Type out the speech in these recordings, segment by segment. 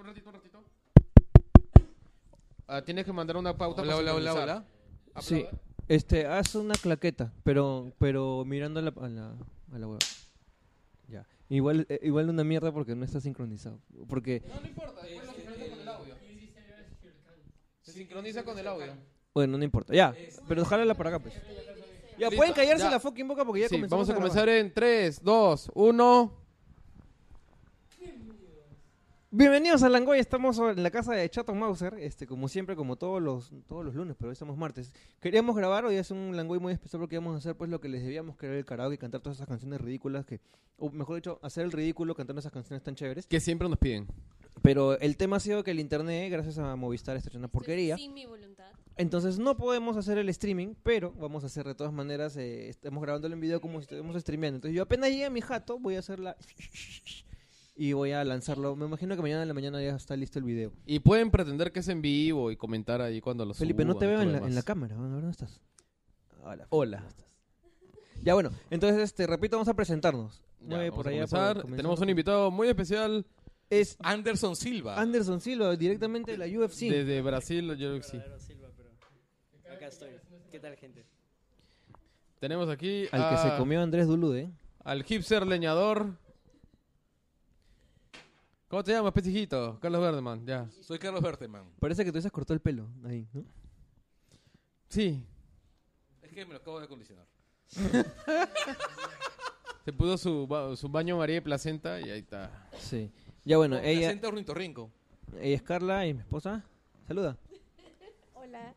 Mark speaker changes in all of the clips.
Speaker 1: un ratito, un ratito. Ah, tienes que mandar una pauta
Speaker 2: Hola,
Speaker 1: para
Speaker 2: hola, hola, hola.
Speaker 3: Sí, este, haz una claqueta, pero, pero mirando a la, a la, a la web. Ya. Igual, eh, igual una mierda porque no está sincronizado. Porque,
Speaker 1: No, no importa, después lo sincroniza con el audio. Se sincroniza con el audio.
Speaker 3: bueno, no importa. Ya, pero jálala para acá, pues. Ya, pueden callarse
Speaker 1: ya.
Speaker 3: la fucking boca porque ya
Speaker 1: Sí,
Speaker 3: comenzamos
Speaker 1: vamos a
Speaker 3: grabar.
Speaker 1: comenzar en 3, 2, 1.
Speaker 3: Bienvenidos a Langoy, estamos en la casa de Chato Mauser, este, como siempre, como todos los, todos los lunes, pero hoy estamos martes. Queríamos grabar, hoy es un Langoy muy especial porque íbamos a hacer pues lo que les debíamos, que era el karaoke y cantar todas esas canciones ridículas que, o mejor dicho, hacer el ridículo cantando esas canciones tan chéveres.
Speaker 1: Que siempre nos piden.
Speaker 3: Pero el tema ha sido que el internet, gracias a Movistar, está hecho una porquería.
Speaker 4: Sin mi voluntad.
Speaker 3: Entonces no podemos hacer el streaming, pero vamos a hacer de todas maneras, eh, estamos grabándolo en video como si estuviéramos streameando. Entonces yo apenas llegue a mi jato, voy a hacer la... Y voy a lanzarlo. Me imagino que mañana en la mañana ya está listo el video.
Speaker 1: Y pueden pretender que es en vivo y comentar ahí cuando lo
Speaker 3: Felipe, no te veo en la, en la cámara. A ver, ¿dónde estás? Hola.
Speaker 1: Hola.
Speaker 3: ¿dónde estás? Ya bueno, entonces, este, repito, vamos a presentarnos.
Speaker 1: Ya, vamos
Speaker 3: por
Speaker 1: a
Speaker 3: allá.
Speaker 1: comenzar.
Speaker 3: por-
Speaker 1: Tenemos un invitado muy especial
Speaker 3: Es
Speaker 2: Anderson Silva.
Speaker 3: Anderson Silva, directamente de la UFC.
Speaker 1: desde Brasil, sí.
Speaker 5: Verdadero Silva, pero acá estoy. ¿Qué tal, gente?
Speaker 1: Tenemos aquí
Speaker 3: Al que se comió Andrés Dulude.
Speaker 1: al hipster leñador. ¿Cómo te llamas, pechijito? Carlos Verdeman, ya.
Speaker 2: Soy Carlos Berteman.
Speaker 3: Parece que tú se cortó el pelo ahí, ¿no?
Speaker 1: Sí,
Speaker 2: Es que me lo acabo de acondicionar.
Speaker 1: se puso su, ba- su baño María de Placenta y ahí está.
Speaker 3: Sí. Ya bueno,
Speaker 2: Con
Speaker 3: ella,
Speaker 2: acento ornitorrinco.
Speaker 3: ella es Carla y mi esposa. Saluda.
Speaker 4: Hola.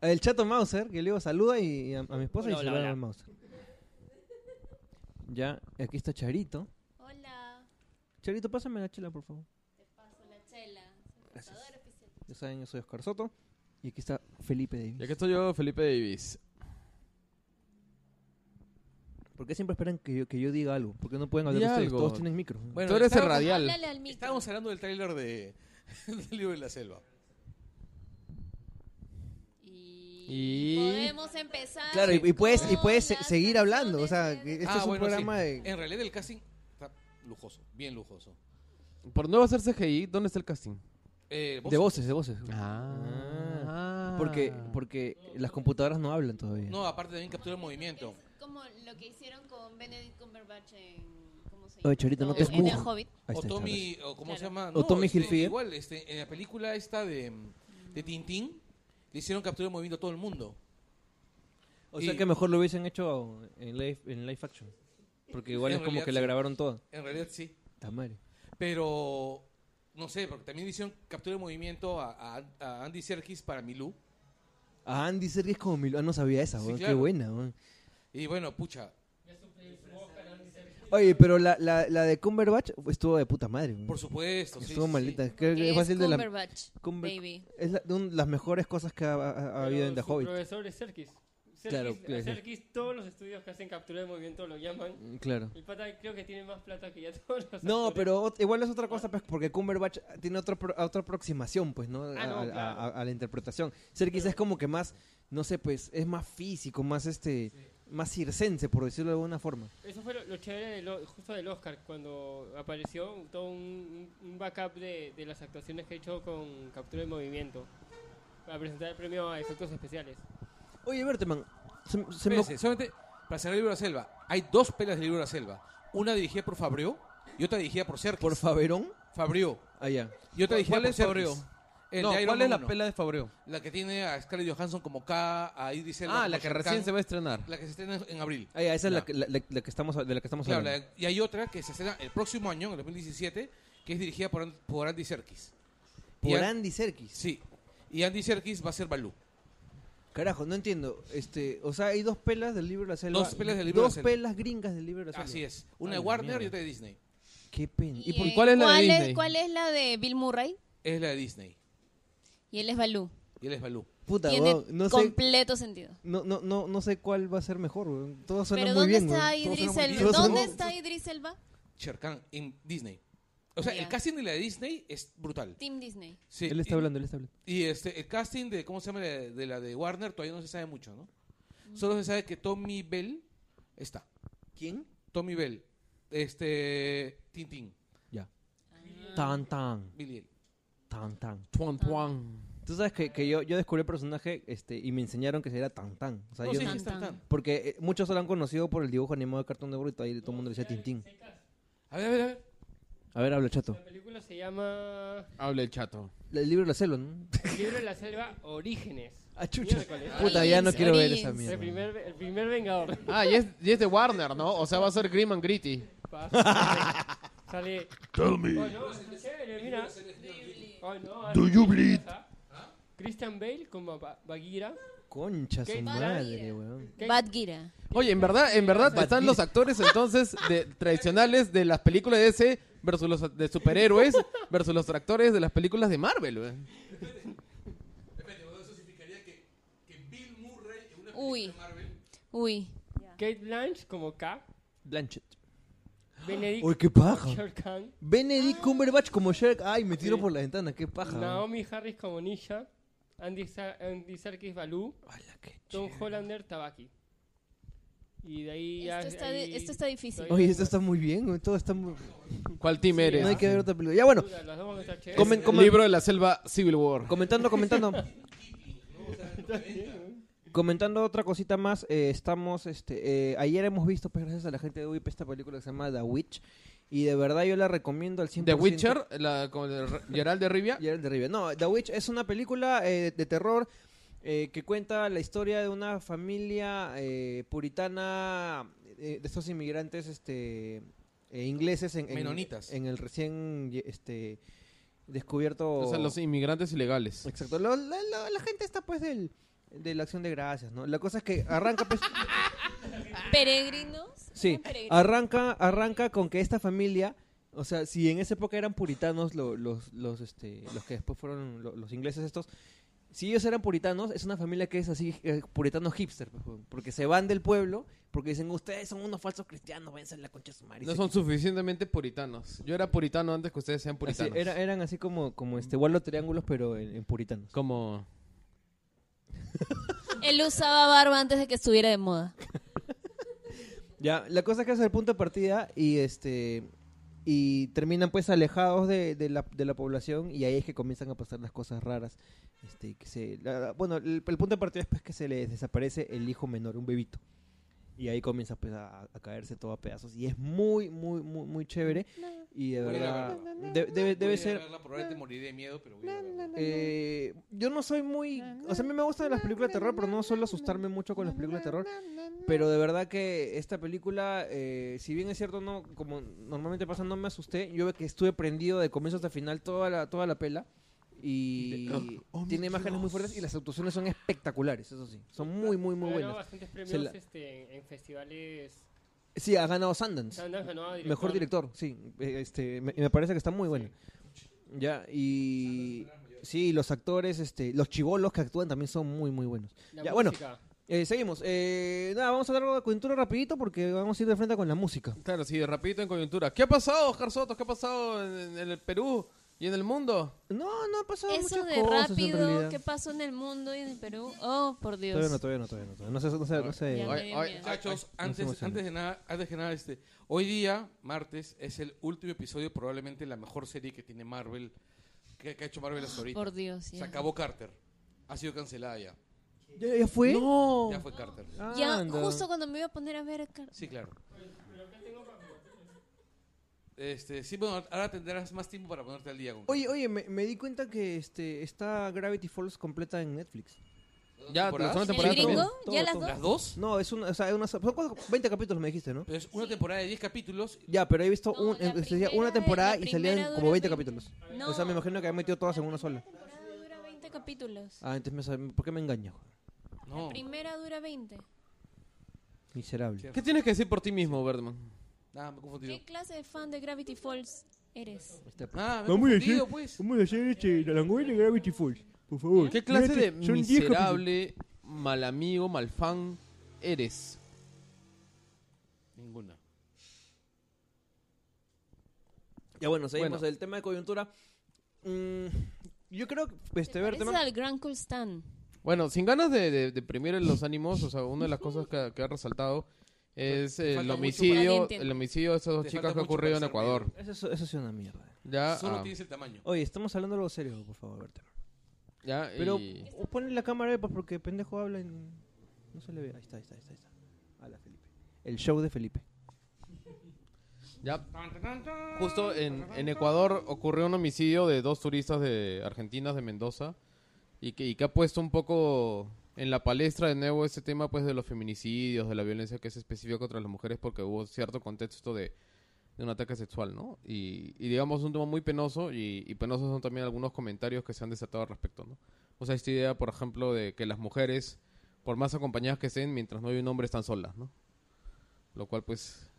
Speaker 3: El chato Mauser, que le digo saluda y, y a, a mi esposa
Speaker 5: Hola,
Speaker 3: y
Speaker 5: hola,
Speaker 3: saluda
Speaker 5: hola.
Speaker 3: al Mauser. Ya, aquí está Charito. Charito, pásame la chela, por favor.
Speaker 4: Te paso la chela. Oficial.
Speaker 3: Ya saben, yo soy Oscar Soto. Y aquí está Felipe Davis.
Speaker 1: Y aquí estoy yo, Felipe Davis.
Speaker 3: ¿Por qué siempre esperan que yo, que yo diga algo? ¿Por qué no pueden hablar
Speaker 1: Di
Speaker 3: ustedes?
Speaker 1: algo.
Speaker 3: Todos tienen micro.
Speaker 2: Bueno,
Speaker 1: Tú eres el radial.
Speaker 4: Al micro.
Speaker 2: Estábamos hablando del tráiler de del libro de la selva.
Speaker 4: Y...
Speaker 1: Y-
Speaker 4: podemos empezar.
Speaker 3: Claro, y, y puedes, y puedes se- seguir hablando. O sea, que este
Speaker 2: Ah,
Speaker 3: es un
Speaker 2: bueno, sí.
Speaker 3: programa de...
Speaker 2: En realidad el casting lujoso, bien lujoso.
Speaker 1: Por no hacer CGI, ¿dónde está el casting?
Speaker 2: Eh,
Speaker 3: De voces, de voces.
Speaker 1: Ah.
Speaker 3: Porque, porque las computadoras no hablan todavía.
Speaker 2: No, aparte también captura el movimiento.
Speaker 4: Es como lo que hicieron con Benedict Cumberbatch en... ¿Cómo se
Speaker 3: Oye,
Speaker 4: llama?
Speaker 3: Charito, no te
Speaker 4: En El. Hobbit.
Speaker 3: Ahí
Speaker 2: O
Speaker 3: está,
Speaker 2: Tommy, o cómo se
Speaker 4: Claro.
Speaker 2: llama.
Speaker 3: O Tommy
Speaker 2: este,
Speaker 3: Hilfiger.
Speaker 2: Igual, este, en la película esta de, de Tintín, le hicieron captura de movimiento a todo el mundo.
Speaker 3: O sea
Speaker 2: Y-
Speaker 3: que mejor lo hubiesen hecho en live, en live action. Porque igual
Speaker 2: En
Speaker 3: es como que la
Speaker 2: sí.
Speaker 3: grabaron toda.
Speaker 2: En realidad sí.
Speaker 3: Tamare.
Speaker 2: Pero, no sé, porque también hicieron captura de movimiento a, a- a Andy Serkis para Milú.
Speaker 3: Ah, Andy Serkis como Milo. Ah, no sabía esa,
Speaker 2: Sí.
Speaker 3: Qué buena, weón.
Speaker 2: Y bueno, pucha,
Speaker 3: Oye, pero la, la, la de Cumberbatch estuvo de puta madre, weón.
Speaker 2: por supuesto. sí,
Speaker 3: Estuvo
Speaker 2: sí,
Speaker 3: maldita. Creo que
Speaker 4: Es
Speaker 3: es fácil de la...
Speaker 4: Cumberbatch,
Speaker 3: Cumber-
Speaker 4: baby.
Speaker 3: Es la- de un- las mejores cosas que ha, ha- ha habido en The Hobbit.
Speaker 5: profesor es Serkis.
Speaker 3: Claro,
Speaker 5: a
Speaker 3: claro.
Speaker 5: Serkis, todos los estudios que hacen captura de movimiento lo llaman.
Speaker 3: Claro.
Speaker 5: El pata creo que tiene más plata que ya todos los
Speaker 3: No,
Speaker 5: actores.
Speaker 3: pero igual es otra cosa, pues, porque Cumberbatch tiene otro pro- otra aproximación, pues, ¿no?
Speaker 5: Ah, no,
Speaker 3: a, a-
Speaker 5: claro.
Speaker 3: a- a la interpretación. Serkis es como que más, no sé, pues, es más físico, más este, más circense, por decirlo de alguna forma.
Speaker 5: Eso fue lo, lo chévere del justo del Oscar, cuando apareció todo un, un backup de, de las actuaciones que he hecho con captura de movimiento. Para presentar el premio a efectos especiales.
Speaker 3: Oye, Berteman, se, se me...
Speaker 2: Solamente para cerrar el libro de la selva, hay dos pelas del libro de la selva. Una dirigida por Fabrió y otra dirigida por Serkis.
Speaker 3: ¿Por Faberón?
Speaker 2: Fabrió.
Speaker 3: Allá.
Speaker 2: Y otra dirigida
Speaker 1: ¿Cuál
Speaker 2: por
Speaker 1: es
Speaker 2: Serkis.
Speaker 1: Fabrió?
Speaker 2: El
Speaker 1: no,
Speaker 2: de Iron
Speaker 1: ¿cuál
Speaker 2: Man
Speaker 1: es la
Speaker 2: 1.
Speaker 1: pela de Fabreo?
Speaker 2: La que tiene a Scarlett Johansson como K, a Idris Elba
Speaker 1: Ah, la que recién
Speaker 2: Khan,
Speaker 1: se va a estrenar.
Speaker 2: La que se estrena en abril.
Speaker 3: Allá, esa es
Speaker 2: Ya.
Speaker 3: la que, la, la- la que estamos, de la que estamos
Speaker 2: Claro,
Speaker 3: hablando.
Speaker 2: la- y hay otra que se estrena el próximo año, en el 2017, que es dirigida por, An- por Andy Serkis.
Speaker 3: Por
Speaker 2: An-
Speaker 3: Andy Serkis.
Speaker 2: Sí. Y Andy Serkis va a ser Balú.
Speaker 3: Carajo, no entiendo. Este, o sea, hay dos pelas del libro de la selva.
Speaker 2: Dos pelas del libro de la
Speaker 3: Dos
Speaker 2: selva.
Speaker 3: pelas gringas del libro de la selva.
Speaker 2: Así es. Una
Speaker 3: Ay,
Speaker 2: de Warner
Speaker 3: mierda.
Speaker 2: y otra de Disney.
Speaker 3: Qué pena. ¿Y por
Speaker 4: eh,
Speaker 1: cuál es la de
Speaker 4: ¿cuál
Speaker 1: Disney?
Speaker 4: ¿Cuál es la de Bill Murray?
Speaker 2: Es la de Disney.
Speaker 4: Y él es Balú.
Speaker 2: Y él es Balú.
Speaker 3: puta,
Speaker 4: Tiene
Speaker 3: weón, no sé,
Speaker 4: completo sentido.
Speaker 3: no, no, no, no sé cuál va a ser mejor, weón. Todos suenan
Speaker 4: Pero
Speaker 3: muy
Speaker 4: ¿dónde
Speaker 3: bien,
Speaker 4: está
Speaker 3: weón.
Speaker 4: Idris
Speaker 2: muy
Speaker 4: Elba?
Speaker 2: bien.
Speaker 3: Todos
Speaker 4: ¿Dónde
Speaker 3: suenan-
Speaker 4: está Idris Elba?
Speaker 2: Shere Khan en Disney. O sea, el casting de la de Disney es brutal.
Speaker 4: Team Disney.
Speaker 2: Sí,
Speaker 3: Él está
Speaker 2: y-
Speaker 3: hablando, él está hablando.
Speaker 2: Y este, el casting de, ¿cómo se llama? De, de la de Warner todavía no se sabe mucho, ¿no? Solo se sabe que Tommy Bell está.
Speaker 3: ¿Quién?
Speaker 2: Tommy Bell. Este, Tintín.
Speaker 3: Ya. Tan Tan.
Speaker 2: Billy.
Speaker 3: Tan Tan.
Speaker 2: Tuan Tuan.
Speaker 3: Tú sabes que, que yo, yo descubrí el personaje este, y me enseñaron que era Tan Tan. O sea,
Speaker 2: No,
Speaker 3: yo
Speaker 2: sí,
Speaker 3: no-
Speaker 2: sí, está, está.
Speaker 3: porque eh, muchos lo han conocido por el dibujo animado de Cartoon Network y ahí todo el mundo le decía Tintín.
Speaker 2: A ver, a ver, a ver.
Speaker 3: A ver, habla chato.
Speaker 5: La película se llama
Speaker 1: Habla el chato.
Speaker 3: El libro de la selva, ¿no?
Speaker 5: El libro de la selva Orígenes.
Speaker 3: Ah, chucha. Puta, ya no quiero ver esa
Speaker 5: El
Speaker 3: mierda.
Speaker 5: primer, el primer vengador.
Speaker 1: Ah, y es, y es de Warner, ¿no? O sea, va a ser Grim and Gritty.
Speaker 5: Pasa. Sale.
Speaker 6: Tell me,
Speaker 5: Oh, no, está chévere, mira. Oh, no,
Speaker 6: Do you bleed?
Speaker 5: Christian Bale como Ba- Bagheera.
Speaker 3: Concha su madre, weón.
Speaker 4: Badgira.
Speaker 1: Oye, en verdad, en verdad están los actores entonces de, tradicionales de las películas de DC versus los de superhéroes versus los actores de las películas de Marvel, güey.
Speaker 4: Uy. Uy.
Speaker 5: Kate Blanche como K.
Speaker 3: Blanchett.
Speaker 5: Benedict
Speaker 3: Uy, qué paja. Benedict Cumberbatch como Shrek. Ay, me tiro por la ventana, qué paja. weón.
Speaker 5: Naomi Harris como Nisha. Andy, Sa Andy Serkis Balú.
Speaker 3: Hola, qué
Speaker 5: Tom. Hollander Tabaki. Y de ahí ya.
Speaker 4: Esto está,
Speaker 5: ahí-
Speaker 4: esto está difícil.
Speaker 3: Oye, esto está muy bien, todo está muy...
Speaker 1: ¿Cuál team eres?
Speaker 3: No hay que ver otra película. Ya bueno. Comen- comen-
Speaker 1: Libro de la selva Civil War.
Speaker 3: comentando, comentando. Comentando otra cosita más, eh, estamos, este, eh, ayer hemos visto, pues gracias a la gente de UIP, esta película que se llama The Witch, y de verdad yo la recomiendo al 100%.
Speaker 1: The Witcher, la, con el Gerald de Rivia.
Speaker 3: Geralt de Rivia. No, The Witch es una película eh, de terror eh, que cuenta la historia de una familia eh, puritana eh, de estos inmigrantes este, eh, ingleses en, en-
Speaker 2: Menonitas.
Speaker 3: en el recién este, descubierto...
Speaker 1: O sea, los inmigrantes ilegales.
Speaker 3: Exacto, lo- la, la- la gente está pues del, de la acción de gracias, ¿no? La cosa es que arranca pues...
Speaker 4: Peregrinos.
Speaker 3: Sí, arranca, arranca con que esta familia, o sea, si en esa época eran puritanos lo- los, los, este, los que después fueron lo- los ingleses estos, si ellos eran puritanos, es una familia que es así, eh, puritano hipster, pues, weón, porque se van del pueblo, porque dicen, ustedes son unos falsos cristianos, váyanse a la concha de su madre. Y
Speaker 1: No
Speaker 3: se-
Speaker 1: son suficientemente puritanos. Yo era puritano antes que ustedes sean
Speaker 3: así,
Speaker 1: puritanos.
Speaker 3: era- eran así como, como este, Waldo Triángulos, pero en, en puritanos.
Speaker 1: Como...
Speaker 4: Él usaba barba antes de que estuviera de moda.
Speaker 3: Ya, la cosa es que es el punto de partida y este y terminan pues alejados de, de la, de la población y ahí es que comienzan a pasar las cosas raras. Este, que se, la- bueno, el, punto de partida es pues que se les desaparece el hijo menor, un bebito. Y ahí comienza pues a, a caerse todo a pedazos. Y es muy, muy, muy, muy chévere. Y de
Speaker 2: Voy
Speaker 3: verdad, de- debe,
Speaker 2: Voy a
Speaker 3: debe ser...
Speaker 2: verla, probablemente moriré de miedo, pero voy a ir a verla.
Speaker 3: Eh, yo no soy muy... O sea, a mí me gustan las películas de terror, pero no suelo asustarme mucho con las películas de terror. Pero de verdad que esta película, eh, si bien es cierto, no como normalmente pasa, no me asusté. Yo veo que estuve prendido de comienzo hasta final toda la, toda la pela. Y tiene imágenes muy fuertes y las actuaciones son espectaculares, eso sí. Son muy, muy, muy buenas.
Speaker 5: bastantes premios
Speaker 3: Se la-
Speaker 5: este, en, en festivales.
Speaker 3: Sí, ha ganado Sundance.
Speaker 5: Sundance ganó a
Speaker 3: Mejor director, sí. Eh, Este, me, me parece que está muy bueno. Ya, y... Sí, los actores, este, los chivolos que actúan también son muy, muy buenos.
Speaker 5: La
Speaker 3: Ya, bueno. Eh, seguimos. Eh, nada, vamos a dar algo de coyuntura rapidito porque vamos a ir de frente con la música.
Speaker 1: Claro, sí, rapidito en coyuntura. ¿Qué ha pasado, Oscar Soto? ¿Qué ha pasado en, en el Perú y en el mundo?
Speaker 3: No, no ha pasado
Speaker 4: Eso
Speaker 3: muchas
Speaker 4: de
Speaker 3: cosas
Speaker 4: rápido. ¿qué pasó en el mundo y en el Perú? Oh, por Dios.
Speaker 3: Todavía no, todavía no, todavía no. todavía No sé, no sé, no sé.
Speaker 4: Ya
Speaker 1: Ay,
Speaker 4: me dio
Speaker 1: ay,
Speaker 4: miedo.
Speaker 2: Muchachos,
Speaker 3: ay,
Speaker 2: antes,
Speaker 3: no se
Speaker 2: antes de nada, antes de nada, este, hoy día, martes, es el último episodio, probablemente la mejor serie que tiene Marvel, que, que ha hecho Marvel hasta ahorita.
Speaker 4: Por Dios.
Speaker 2: Se
Speaker 4: Ya,
Speaker 2: acabó Carter. Ha sido cancelada ya.
Speaker 3: ¿Ya, ya fue?
Speaker 1: No.
Speaker 2: Ya fue Carter.
Speaker 4: Ya,
Speaker 3: Anda.
Speaker 4: justo cuando me iba a poner a ver acá.
Speaker 2: Sí, claro. Este, sí, bueno, ahora tendrás más tiempo para ponerte al día con
Speaker 3: Oye, oye, me, me di cuenta que este está Gravity Falls completa en Netflix.
Speaker 1: Ya, la segunda
Speaker 4: ¿El
Speaker 1: temporada
Speaker 4: gringo?
Speaker 1: también.
Speaker 3: Todo,
Speaker 4: ¿Ya las
Speaker 3: todo.
Speaker 4: dos?
Speaker 2: ¿Las dos?
Speaker 3: No, es una, o sea, una, son cuatro- 20 capítulos me dijiste, ¿no?
Speaker 2: Pero es una temporada de 10 capítulos.
Speaker 3: Ya, pero he visto
Speaker 4: No,
Speaker 3: un,
Speaker 4: la
Speaker 3: eh, decía
Speaker 4: primera-
Speaker 3: una temporada y salían como
Speaker 4: dura
Speaker 3: 20
Speaker 4: 20.
Speaker 3: capítulos.
Speaker 4: No.
Speaker 3: O sea, me imagino que han metido todas en una sola.
Speaker 4: La primera dura 20 capítulos.
Speaker 3: Ah, entonces me ¿por qué me engaño?
Speaker 2: No.
Speaker 4: La primera dura 20.
Speaker 3: Miserable.
Speaker 1: ¿Qué tienes que decir por ti mismo, Birdman?
Speaker 2: Nada, me he confundido.
Speaker 4: ¿Qué clase de fan de Gravity Falls eres?
Speaker 3: Este-
Speaker 2: Ah, me he
Speaker 6: Vamos a
Speaker 2: confundido,
Speaker 6: decir-
Speaker 2: pues.
Speaker 6: Vamos a hacer este, la langolla de Gravity Falls, por favor.
Speaker 1: ¿Qué clase de
Speaker 6: son 10 capítulos.
Speaker 1: miserable, mal amigo, mal fan eres?
Speaker 2: Ninguna.
Speaker 3: Ya bueno, seguimos.
Speaker 1: Bueno.
Speaker 3: El tema de coyuntura. Mm, yo creo que, este,
Speaker 4: ¿Te
Speaker 3: a ver, tema...
Speaker 4: al Grand Cool Stan?
Speaker 1: Bueno, sin ganas de, de, de los ánimos, o sea, una de las cosas que, que ha resaltado es el
Speaker 2: falta
Speaker 1: homicidio, el homicidio de esas dos
Speaker 2: Te
Speaker 1: chicas
Speaker 2: falta
Speaker 1: que ha
Speaker 2: mucho
Speaker 1: ocurrido en
Speaker 2: para ser
Speaker 1: Ecuador.
Speaker 3: Eso, eso, eso es una mierda.
Speaker 1: Ya,
Speaker 2: Solo
Speaker 1: ah,
Speaker 2: tienes el tamaño.
Speaker 3: Oye, estamos hablando de algo serio, por favor, Berta.
Speaker 1: ya,
Speaker 3: Pero
Speaker 1: y-
Speaker 3: o ponle la cámara ahí, pues, porque pendejo habla y no se le ve. Ahí está, ahí está, ahí está. Ahí está. Felipe. El show de Felipe.
Speaker 1: Ya, justo en, en Ecuador ocurrió un homicidio de dos turistas de argentinas de Mendoza y que, y que ha puesto un poco en la palestra de nuevo ese tema pues de los feminicidios, de la violencia que es específica contra las mujeres porque hubo cierto contexto de, de un ataque sexual, ¿no? Y, y digamos un tema muy penoso y, y penosos son también algunos comentarios que se han desatado al respecto, ¿no? O sea, esta idea, por ejemplo, de que las mujeres, por más acompañadas que estén, mientras no hay un hombre, están solas, ¿no? Lo cual pues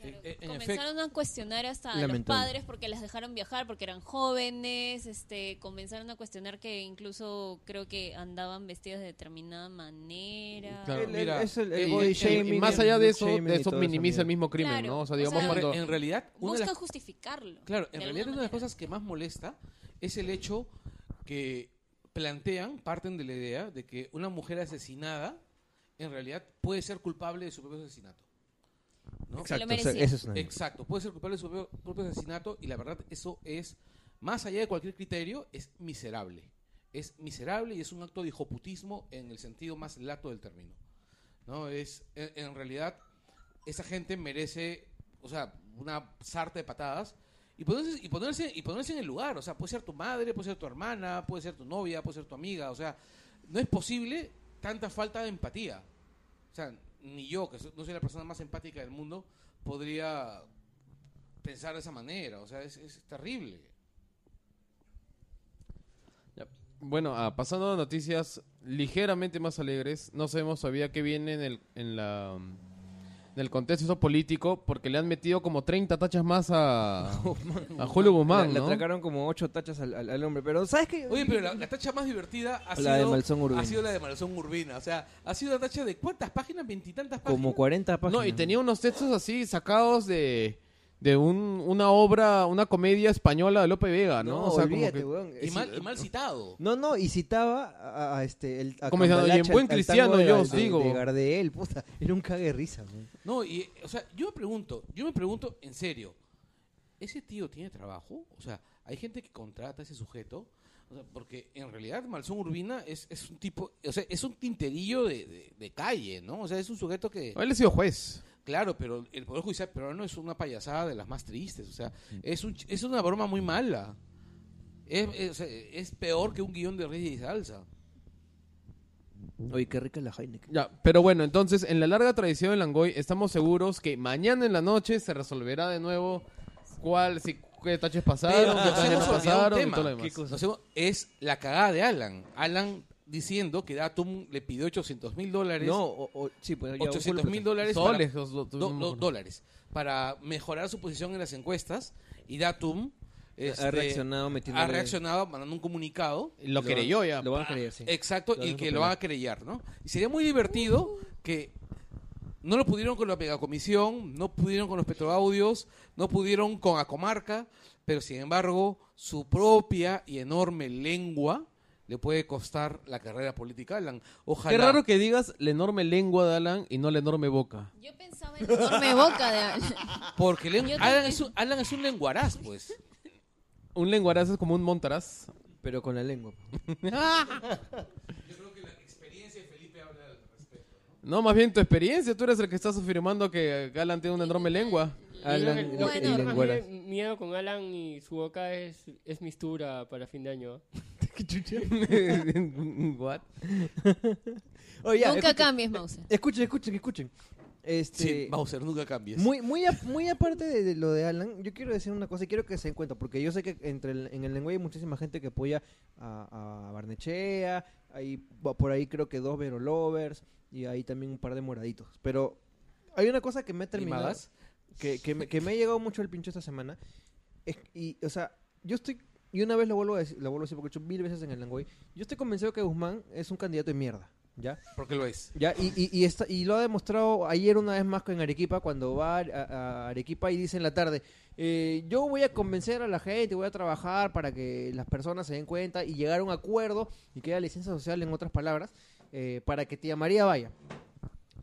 Speaker 4: Claro,
Speaker 2: En- en
Speaker 4: comenzaron a cuestionar hasta a los padres porque las dejaron viajar, porque eran jóvenes, este, comenzaron a cuestionar que incluso creo que andaban vestidas de determinada manera.
Speaker 1: Claro.
Speaker 3: El- el-
Speaker 2: mira,
Speaker 3: es el, el body
Speaker 1: Y-
Speaker 3: shaming.
Speaker 1: y más allá de eso, de eso minimiza el mismo crimen,
Speaker 4: Claro,
Speaker 1: ¿no? O sea,
Speaker 4: o
Speaker 1: digamos
Speaker 4: sea,
Speaker 2: En, re-
Speaker 1: cuando...
Speaker 2: en realidad, una de
Speaker 4: Buscan
Speaker 2: las,
Speaker 4: justificarlo.
Speaker 2: claro, en
Speaker 4: de
Speaker 2: realidad una de las cosas que más molesta es el hecho que plantean, parten de la idea de que una mujer asesinada en realidad puede ser culpable de su propio asesinato. ¿No?
Speaker 3: Exacto, o sea,
Speaker 4: merecía.
Speaker 3: eso es una-
Speaker 2: Exacto, puede ser culpable de su propio, propio asesinato y la verdad eso es, más allá de cualquier criterio, es miserable. Es miserable y es un acto de hijoputismo en el sentido más lato del término. ¿no? Es, en, en realidad, esa gente merece, o sea, una sarta de patadas y ponerse, y, ponerse, y ponerse en el lugar. O sea, puede ser tu madre, puede ser tu hermana, puede ser tu novia, puede ser tu amiga. O sea, no es posible tanta falta de empatía. O sea, ni yo, que no soy la persona más empática del mundo, podría pensar de esa manera. O sea, es, es terrible.
Speaker 1: Bueno, ah, pasando a noticias ligeramente más alegres, no sabemos todavía qué viene en el, en la, en el contexto político, porque le han metido como 30 tachas más a, a Julio Guzmán,
Speaker 3: Le, le
Speaker 1: ¿no?
Speaker 3: atracaron como ocho tachas al, al- al hombre. Pero, ¿sabes qué?
Speaker 2: Oye, pero la, la tacha más divertida ha,
Speaker 3: La de
Speaker 2: sido,
Speaker 3: Malzón Urbina.
Speaker 2: ha sido la de Malzón Urbina. O sea, ha sido una tacha de cuántas páginas, veintitantas páginas.
Speaker 3: Como 40 páginas.
Speaker 1: No, y tenía unos textos así sacados de, de un, una obra, una comedia española de Lope Vega, ¿no?
Speaker 3: No,
Speaker 1: o sea, como
Speaker 3: olvídate,
Speaker 1: que-
Speaker 3: weón.
Speaker 2: Y mal, y mal citado.
Speaker 3: No, no, y citaba a, a este. El, a
Speaker 1: Como diciendo, y en buen cristiano
Speaker 3: de-
Speaker 1: yo os digo.
Speaker 3: De Gardel, puta. Era un cague de risa, weón.
Speaker 2: No, y, o sea, yo me pregunto, yo me pregunto en serio, ¿ese tío tiene trabajo? O sea, hay gente que contrata a ese sujeto, o sea, porque en realidad Malzón Urbina es, es un tipo, o sea, es un tinterillo de, de- de calle, ¿no? O sea, es un sujeto que,
Speaker 1: Él ha sido juez.
Speaker 2: Claro, pero el Poder Judicial peruano es una payasada de las más tristes, o sea, es, un, es una broma muy mala. Es, peor que un guion de Reyes y Salsa.
Speaker 3: Oye, qué rica es la Heineken.
Speaker 1: Ya, pero bueno, entonces, en la larga tradición de Langoy, estamos seguros que mañana en la noche se resolverá de nuevo cuál, si, qué taches pasaron,
Speaker 2: Pero
Speaker 1: qué taches no pasaron y todo lo demás.
Speaker 2: Hemos- es la cagada de Alan. Alan diciendo que Datum le pidió 800 mil dólares.
Speaker 3: No, o, o- sí, pues ya, un
Speaker 2: 800
Speaker 3: culo,
Speaker 2: mil dólares.
Speaker 1: Soles,
Speaker 2: para- do- do- dólares. Para mejorar su posición en las encuestas. Y Datum este,
Speaker 3: Ha reaccionado metiendo.
Speaker 2: ha reaccionado mandando un comunicado.
Speaker 1: Y Lo creyó ya.
Speaker 3: Lo van a creer, sí.
Speaker 2: Exacto,
Speaker 3: Lo
Speaker 2: y que lo van a querellar, ¿no? Y sería muy divertido que no lo pudieron con la megacomisión, no pudieron con los petroaudios, no pudieron con Acomarca, pero sin embargo, su propia y enorme lengua le puede costar la carrera política a Alan. Ojalá.
Speaker 1: Qué raro que digas la enorme lengua de Alan y no la enorme boca.
Speaker 4: Yo pensaba en la enorme boca de Alan.
Speaker 2: Porque Alan,
Speaker 4: también.
Speaker 2: es un, Alan es un lenguaraz, pues.
Speaker 1: Un lenguaraz es como un montaraz.
Speaker 3: Pero con la lengua.
Speaker 2: Yo creo que la experiencia de Felipe habla al respecto.
Speaker 1: No, más bien tu experiencia. Tú eres el que estás afirmando que Alan tiene una enorme lengua.
Speaker 3: Alan
Speaker 5: lo- lo
Speaker 3: y
Speaker 5: que más miedo con Alan y su boca es, es mistura para fin de año.
Speaker 1: What?
Speaker 3: Oye, ya,
Speaker 4: Nunca
Speaker 3: escuchen,
Speaker 4: cambies, Mauser.
Speaker 3: escuchen, escuchen, escuchen. Este,
Speaker 2: Sí, Bowser, nunca cambies.
Speaker 3: Muy, muy, a- muy aparte de, de lo de Alan, yo quiero decir una cosa y quiero que se den cuenta, porque yo sé que entre el- en el lenguaje hay muchísima gente que apoya a, a Barnechea, hay va por ahí creo que dos Vero Lovers y hay también un par de moraditos. Pero hay una cosa que me ha terminado, que, que, me, que me ha llegado mucho el pincho esta semana, es- y, o sea, yo estoy, y una vez lo vuelvo a decir, lo vuelvo a decir porque he hecho mil veces en el lenguaje, yo estoy convencido que Guzmán es un candidato de mierda, ¿ya?
Speaker 2: Porque lo es.
Speaker 3: Ya, y, y, y, está- y lo ha demostrado ayer una vez más en Arequipa, cuando va a, a Arequipa y dice en la tarde, eh, yo voy a convencer a la gente, voy a trabajar para que las personas se den cuenta y llegar a un acuerdo y que haya licencia social, en otras palabras, eh, para que tía María vaya.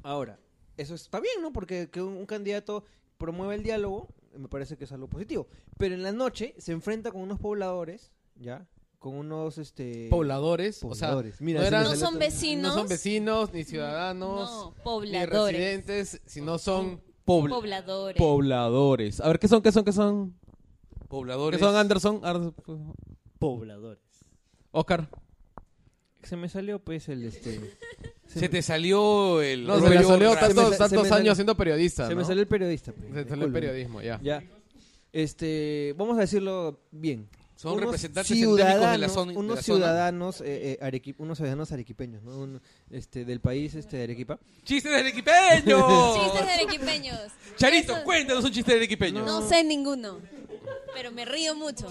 Speaker 3: Ahora, eso está bien, ¿no? Porque que un, un candidato promueve el diálogo, me parece que es algo positivo. Pero en la noche se enfrenta con unos pobladores, ¿ya? Con unos, este...
Speaker 1: Pobladores, o sea,
Speaker 3: pobladores. Mira,
Speaker 1: no eran-
Speaker 4: son vecinos.
Speaker 1: no son vecinos, ni ciudadanos,
Speaker 4: No,
Speaker 1: ni
Speaker 4: pobladores.
Speaker 1: residentes, sino son
Speaker 7: Pobla-
Speaker 4: Pobladores.
Speaker 7: pobladores. A ver, ¿qué son? ¿Qué son? ¿Qué son?
Speaker 2: Pobladores.
Speaker 7: ¿Qué son, Anderson?
Speaker 6: Pobladores.
Speaker 7: Oscar.
Speaker 3: Se me salió, pues, el, este...
Speaker 2: Se te salió el.
Speaker 1: No, se
Speaker 2: rollo
Speaker 1: salió
Speaker 2: raro.
Speaker 1: tantos,
Speaker 3: Se me sa- se
Speaker 1: tantos
Speaker 3: me salió-
Speaker 1: años siendo periodista,
Speaker 3: Se
Speaker 1: ¿no?
Speaker 3: me salió el periodista. pues,
Speaker 1: Se salió el periodismo, ya.
Speaker 3: Ya. Este, vamos a decirlo bien.
Speaker 2: Son
Speaker 3: Unos
Speaker 2: representantes endémicos de la
Speaker 3: ciudadanos-
Speaker 2: zona. de
Speaker 3: unos
Speaker 2: la zona.
Speaker 3: ciudadanos, eh, eh, arequi- unos ciudadanos arequipeños, ¿no? Un- este, del país este, de Arequipa.
Speaker 2: ¡Chistes del equipeño!
Speaker 4: Chistes de arequipeños.
Speaker 2: Charito,
Speaker 4: Eso-
Speaker 2: cuéntanos un chiste del equipeño.
Speaker 4: No sé ninguno. Pero me río mucho.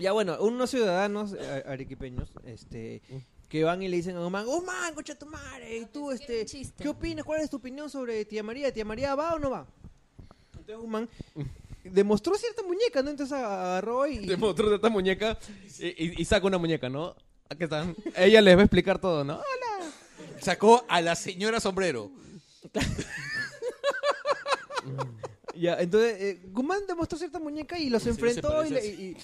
Speaker 3: Ya bueno, unos ciudadanos eh, arequipeños, este, que van y le dicen a Guzmán, Guzmán, concha tu madre, y tú, este. ¿qué opinas? ¿Cuál es tu opinión sobre tía María? ¿Tía María va o no va? Entonces Guzmán demostró cierta muñeca, ¿no? Entonces agarró y...
Speaker 7: Te mostró esta muñeca y, y- y saca una muñeca, ¿no? Aquí están. Ella les va a explicar todo, ¿no?
Speaker 2: Sacó a la señora sombrero.
Speaker 3: Ya, entonces eh, Guzmán demostró cierta muñeca y los
Speaker 2: Sí,
Speaker 3: enfrentó y, le- y- y-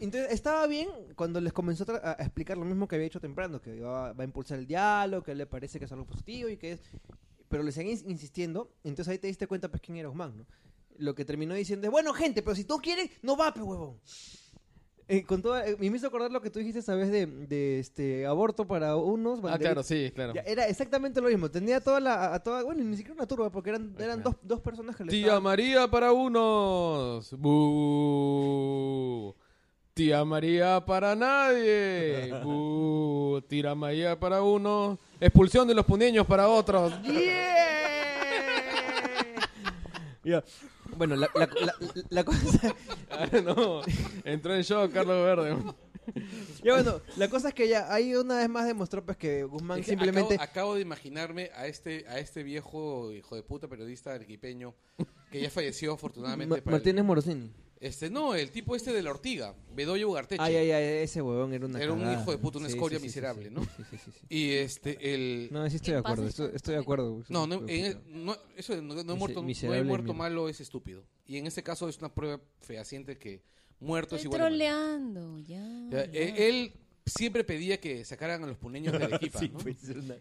Speaker 3: entonces estaba bien cuando les comenzó a, explicar lo mismo que había hecho temprano, que va, va a impulsar el diálogo, que le parece que es algo positivo y que es... Pero le seguían ins- insistiendo, entonces ahí te diste cuenta pues quién era Guzmán, ¿no? Lo que terminó diciendo es, bueno gente, pero si tú quieres, no va, pe huevón. Eh, con toda, eh, me hizo acordar lo que tú dijiste esa vez de, de este aborto para unos.
Speaker 1: Ah, claro, sí, claro.
Speaker 3: Ya, era exactamente lo mismo. Tenía toda la, a toda, bueno, ni siquiera una turba, porque eran, eran dos, dos personas que le
Speaker 1: Tía
Speaker 3: estaban-
Speaker 1: María para unos. Bu. Tía María para nadie. Bu. Tía María para unos. Expulsión de los puneños para otros.
Speaker 3: Ya. Bueno, la, la, la, la cosa,
Speaker 1: Ah, no, entró en shock Carlos Verde.
Speaker 3: ya bueno, la cosa es que ya ahí una vez más demostró pues que Guzmán
Speaker 2: Es que
Speaker 3: simplemente
Speaker 2: acabo, acabo de imaginarme a este, a este viejo hijo de puta periodista arequipeño que ya falleció afortunadamente.
Speaker 3: Ma-
Speaker 2: para el-
Speaker 3: Martínez Morosini.
Speaker 2: Este, no, el tipo este de la ortiga, Bedoyo Ugarteche.
Speaker 3: Ay, ay, ay, ese huevón era una
Speaker 2: Era un
Speaker 3: cagada.
Speaker 2: hijo de puta, una escoria
Speaker 3: sí, sí,
Speaker 2: miserable,
Speaker 3: sí,
Speaker 2: ¿no?
Speaker 3: Sí, sí, sí, sí.
Speaker 2: Y este, el...
Speaker 3: No, sí estoy de acuerdo, estoy, de acuerdo.
Speaker 2: No, no, en- no, eso de no, no muerto, no hay
Speaker 3: miserable
Speaker 2: muerto
Speaker 3: mierda.
Speaker 2: malo es estúpido. Y en este caso es una prueba fehaciente que muerto es
Speaker 4: Estoy
Speaker 2: igual a malo.
Speaker 4: troleando, ya.
Speaker 2: Ya,
Speaker 4: ya.
Speaker 2: eh, Él siempre pedía que sacaran a los puneños de Arequipa, ¿no?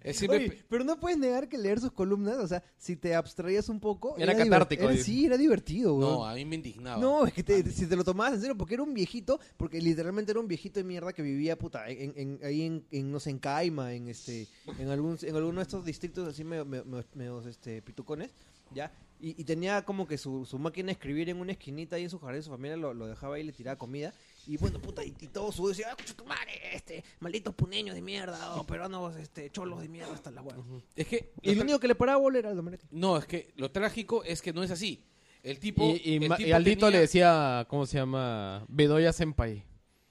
Speaker 2: Él siempre
Speaker 3: Oye,
Speaker 2: pe-
Speaker 3: pero no puedes negar que leer sus columnas, o sea, si te abstraías un poco...
Speaker 1: Era catártico,
Speaker 3: era-
Speaker 1: dice.
Speaker 3: sí, era divertido, weón.
Speaker 2: No, a mí me indignaba.
Speaker 3: No, es que te- si te lo tomabas en serio, porque era un viejito, porque literalmente era un viejito de mierda que vivía puta, en, en- ahí en, en, no sé, en Caima, en este, en algún, en alguno de estos distritos así medio, medio- medio- este, pitucones, ya, y, y tenía como que su, su máquina de escribir en una esquinita ahí en su jardín, su familia lo, lo dejaba ahí y le tiraba comida, y bueno, puta, y, y todo su decía, ah, tu madre, este, malditos puneños de mierda, o peruanos, este, cholos de mierda, hasta la hueá.
Speaker 2: Es que
Speaker 3: Y lo único que le paraba bola era el Domenech.
Speaker 2: No, es que lo trágico es que no es así. El tipo.
Speaker 1: Y, y
Speaker 2: el
Speaker 1: Ma-
Speaker 2: tipo
Speaker 1: y Aldito
Speaker 2: tenía-
Speaker 1: le decía, ¿cómo se llama? Bedoya Senpai.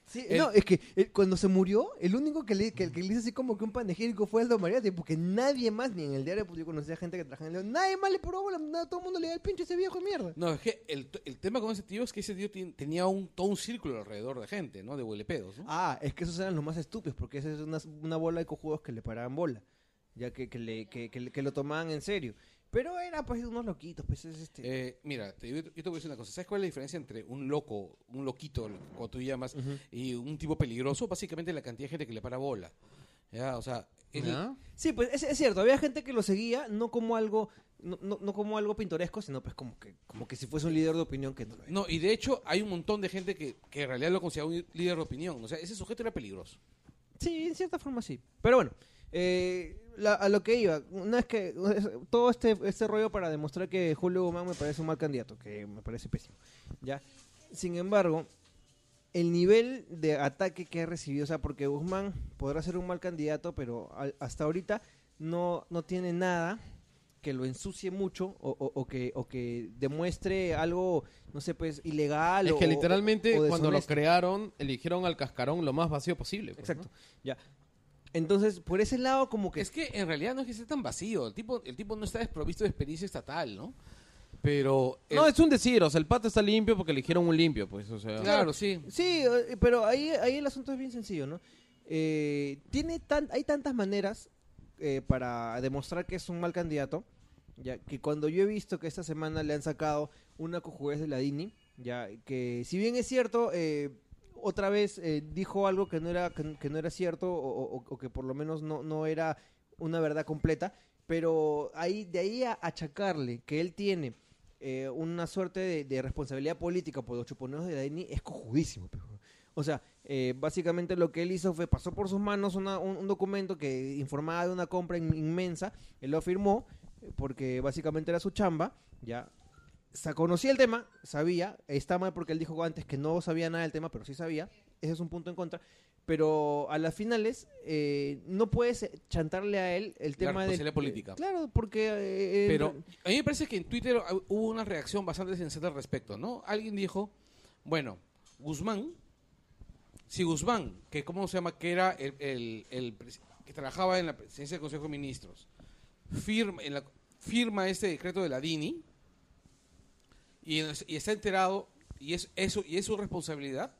Speaker 3: Sí,
Speaker 2: El-
Speaker 3: no, es que eh, cuando se murió, el único que le, que, que le hizo así como que un panegírico fue Aldo Mariate, porque nadie más, ni en el diario, pues yo conocía gente que trabajaba en el León, nadie más le probó bola, nada, todo el mundo le da el pinche ese viejo de mierda.
Speaker 2: No, es que el, el tema con ese tío es que ese tío tenía un, todo un círculo alrededor de gente, ¿no? De huelepedos, ¿no?
Speaker 3: Ah, es que esos eran los más estúpidos, porque esa es una, una bola de cojudos que le paraban bola, ya que, que, le, que, que, que lo tomaban en serio. Pero era pues unos loquitos, pues es este...
Speaker 2: Eh, mira, te, yo, yo te voy a decir una cosa. ¿Sabes cuál es la diferencia entre un loco, un loquito, como tú llamas, y un tipo peligroso? Básicamente la cantidad de gente que le para bola. ¿Ya? O sea, el-
Speaker 1: ¿Ya?
Speaker 3: Sí, pues es, es cierto, había gente que lo seguía no como algo, no, no, no como algo pintoresco, sino pues como que, como que si fuese un líder de opinión que no lo era.
Speaker 2: no, y de hecho hay un montón de gente que, que en realidad lo considera un líder de opinión. O sea, ese sujeto era peligroso.
Speaker 3: Sí, en cierta forma sí. Pero bueno, eh, la- a lo que iba, una vez que es- todo este, este rollo para demostrar que Julio Guzmán me parece un mal candidato, que me parece pésimo. ¿ya? Sin embargo, el nivel de ataque que ha recibido, o sea, porque Guzmán podrá ser un mal candidato, pero al- hasta ahorita no, no tiene nada que lo ensucie mucho o, o- o que, o que demuestre algo, no sé, pues ilegal.
Speaker 1: Es
Speaker 3: o-
Speaker 1: que literalmente cuando lo crearon, eligieron al cascarón lo más vacío posible. pues,
Speaker 3: Exacto, ya. Entonces, por ese lado, como que
Speaker 2: Es que en realidad no es que sea tan vacío. El tipo, el tipo no está desprovisto de experiencia estatal, ¿no? Pero.
Speaker 1: ¿no? Es un decir, o sea, el pato está limpio porque eligieron un limpio, pues, o sea.
Speaker 2: Claro, sí.
Speaker 3: Sí, eh, pero ahí, ahí el asunto es bien sencillo, ¿no? Eh, tiene tan, hay tantas maneras eh, para demostrar que es un mal candidato, ya que cuando yo he visto que esta semana le han sacado una cojudez de la Dini, ya que si bien es cierto, eh, otra vez eh, dijo algo que no era que, no era cierto o, que por lo menos no, no era una verdad completa, pero ahí de ahí a achacarle que él tiene eh, una suerte de, responsabilidad política por los chuponeos de la Dini es cojudísimo. O sea, eh, básicamente lo que él hizo fue, pasó por sus manos una- un, documento que informaba de una compra in- inmensa, él lo firmó, porque básicamente era su chamba, ya. Conocía el tema, sabía, está mal porque él dijo antes que no sabía nada del tema, pero sí sabía, ese es un punto en contra, pero a las finales eh, no puedes chantarle a él el
Speaker 2: La
Speaker 3: tema de...
Speaker 2: responsabilidad política.
Speaker 3: claro, porque... eh,
Speaker 2: Pero
Speaker 3: eh,
Speaker 2: a mí me parece que en Twitter hubo una reacción bastante sensata al respecto, ¿no? Alguien dijo, bueno, Guzmán, si Guzmán, que cómo se llama, que era el, el- el que trabajaba en la presidencia del Consejo de Ministros, firma, en la- firma este decreto de la DINI y, está enterado y es eso y es su responsabilidad.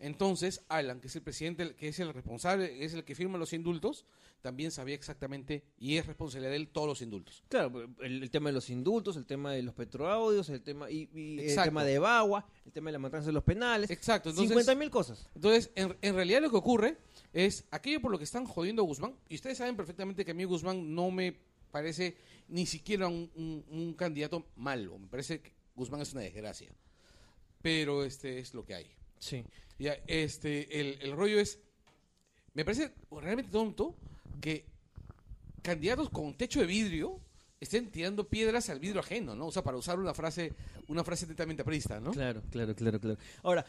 Speaker 2: Entonces, Alan, que es el presidente, que es el responsable, es el que firma los indultos, también sabía exactamente y es responsabilidad de él todos los indultos.
Speaker 3: Claro, el, el tema de los indultos, el tema de los petroaudios, el tema y, y el tema de Bagua, el tema de la matanza de los penales,
Speaker 2: Exacto, entonces,
Speaker 3: 50 mil cosas.
Speaker 2: entonces en, en realidad lo que ocurre es aquello por lo que están jodiendo a Guzmán, y ustedes saben perfectamente que a mí Guzmán no me parece ni siquiera un, un- un candidato malo, me parece que Guzmán es una desgracia, pero este es lo que hay.
Speaker 3: Sí.
Speaker 2: Ya, este, el, el rollo es, me parece realmente tonto que candidatos con techo de vidrio estén tirando piedras al vidrio ajeno, ¿no? O sea, para usar una frase, una frase netamente aprista, ¿no?
Speaker 3: Claro, claro, claro, claro. Ahora,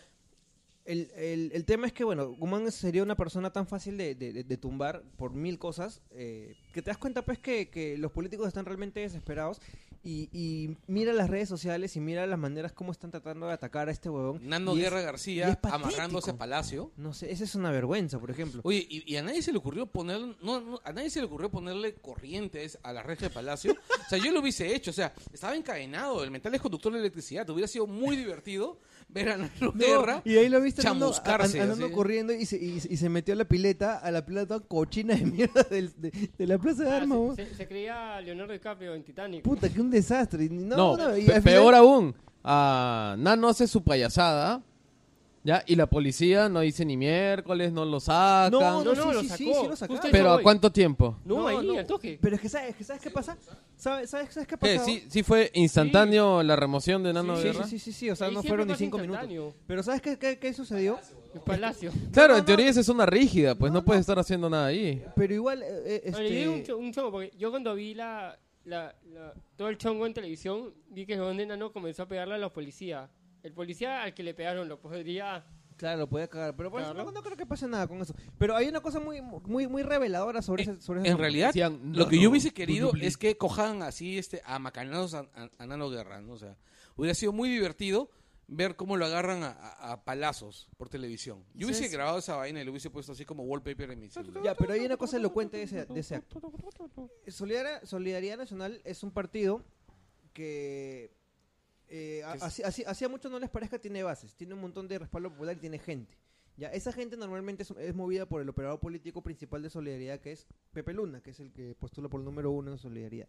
Speaker 3: el, el, el tema es que, bueno, Guzmán sería una persona tan fácil de, de- tumbar por mil cosas, eh, que te das cuenta, pues, que, que los políticos están realmente desesperados y, y mira las redes sociales y mira las maneras como están tratando de atacar a este huevón.
Speaker 2: Nando
Speaker 3: y
Speaker 2: Guerra García amarrándose a Palacio.
Speaker 3: No sé, esa es una vergüenza, por ejemplo.
Speaker 2: Oye, y, a nadie se le ocurrió poner, no, no, a nadie se le ocurrió ponerle corrientes a la reja de Palacio. O sea, yo lo hubiese hecho, o sea, estaba encadenado, el metal es conductor de electricidad, hubiera sido muy divertido ver a Guerra.
Speaker 3: y ahí lo viste andando,
Speaker 2: chamuscarse,
Speaker 3: an- andando
Speaker 2: así.
Speaker 3: corriendo y se, y, y se metió a la pileta, a la pileta cochina de mierda del- de, de la Plaza de
Speaker 5: Ah,
Speaker 3: Armas.
Speaker 5: se, se- se creía Leonardo DiCaprio en Titanic.
Speaker 3: Puta, que un desastre. No,
Speaker 1: No,
Speaker 3: no, y
Speaker 1: pe-
Speaker 3: al
Speaker 1: peor aún, Nano hace su payasada, ¿ya? Y la policía no dice ni miércoles, no lo sacan.
Speaker 3: No, no,
Speaker 5: No,
Speaker 3: sí,
Speaker 5: no, lo
Speaker 3: sí,
Speaker 5: sacó.
Speaker 3: sí, sí lo sacaron.
Speaker 5: Justo
Speaker 1: ¿Pero a
Speaker 5: voy.
Speaker 1: cuánto tiempo?
Speaker 5: No,
Speaker 3: No,
Speaker 5: ahí,
Speaker 3: no.
Speaker 5: al toque.
Speaker 3: Pero es que sabes, que sabes qué pasa. ¿Sabes, sabes, sabes qué
Speaker 1: ¿Qué?
Speaker 3: pasa?
Speaker 1: ¿Sí, sí fue instantáneo la remoción de Nano
Speaker 3: sí,
Speaker 1: Guerra?
Speaker 3: sí, sí, sí, sí, o sea,
Speaker 5: Ahí
Speaker 3: no
Speaker 5: siempre
Speaker 3: fueron ni
Speaker 5: pasa
Speaker 3: cinco minutos.
Speaker 5: instantáneo.
Speaker 3: Pero ¿sabes qué, qué, qué sucedió?
Speaker 5: El Palacio.
Speaker 1: Claro,
Speaker 3: No,
Speaker 1: en
Speaker 3: no,
Speaker 1: teoría esa es una rígida, pues no,
Speaker 3: No,
Speaker 1: puedes
Speaker 3: no.
Speaker 1: estar haciendo nada ahí.
Speaker 3: Pero igual, eh, eh,
Speaker 5: yo digo un,
Speaker 3: este...
Speaker 5: cho- un chongo, porque yo cuando vi la, la- la- todo el chongo en televisión, vi que Don Enano comenzó a pegarle a los policías. El policía al que le pegaron lo podría...
Speaker 3: Claro, lo podía cagar, pero por eso no, no creo que pase nada con eso. Pero hay una cosa muy muy muy reveladora sobre ese sobre ese
Speaker 2: En realidad,
Speaker 1: Decían,
Speaker 2: lo que
Speaker 1: "No,
Speaker 2: yo
Speaker 1: no,
Speaker 2: hubiese querido
Speaker 1: dupli".
Speaker 2: es que cojan así este a macanados a, a- a Nano Guerra, ¿no? O sea, hubiera sido muy divertido ver cómo lo agarran a, a- a palazos por televisión. Yo hubiese grabado esa vaina y lo hubiese puesto así como wallpaper en mi celular.
Speaker 3: Ya, pero hay una cosa elocuente de ese, de ese acto. Solidaridad, Solidaridad Nacional es un partido que eh, así, así- así a muchos no les parezca tiene bases, tiene un montón de respaldo popular y tiene gente. Ya, esa gente normalmente es, es movida por el operador político principal de Solidaridad, que es Pepe Luna, que es el que postula por el número uno en Solidaridad.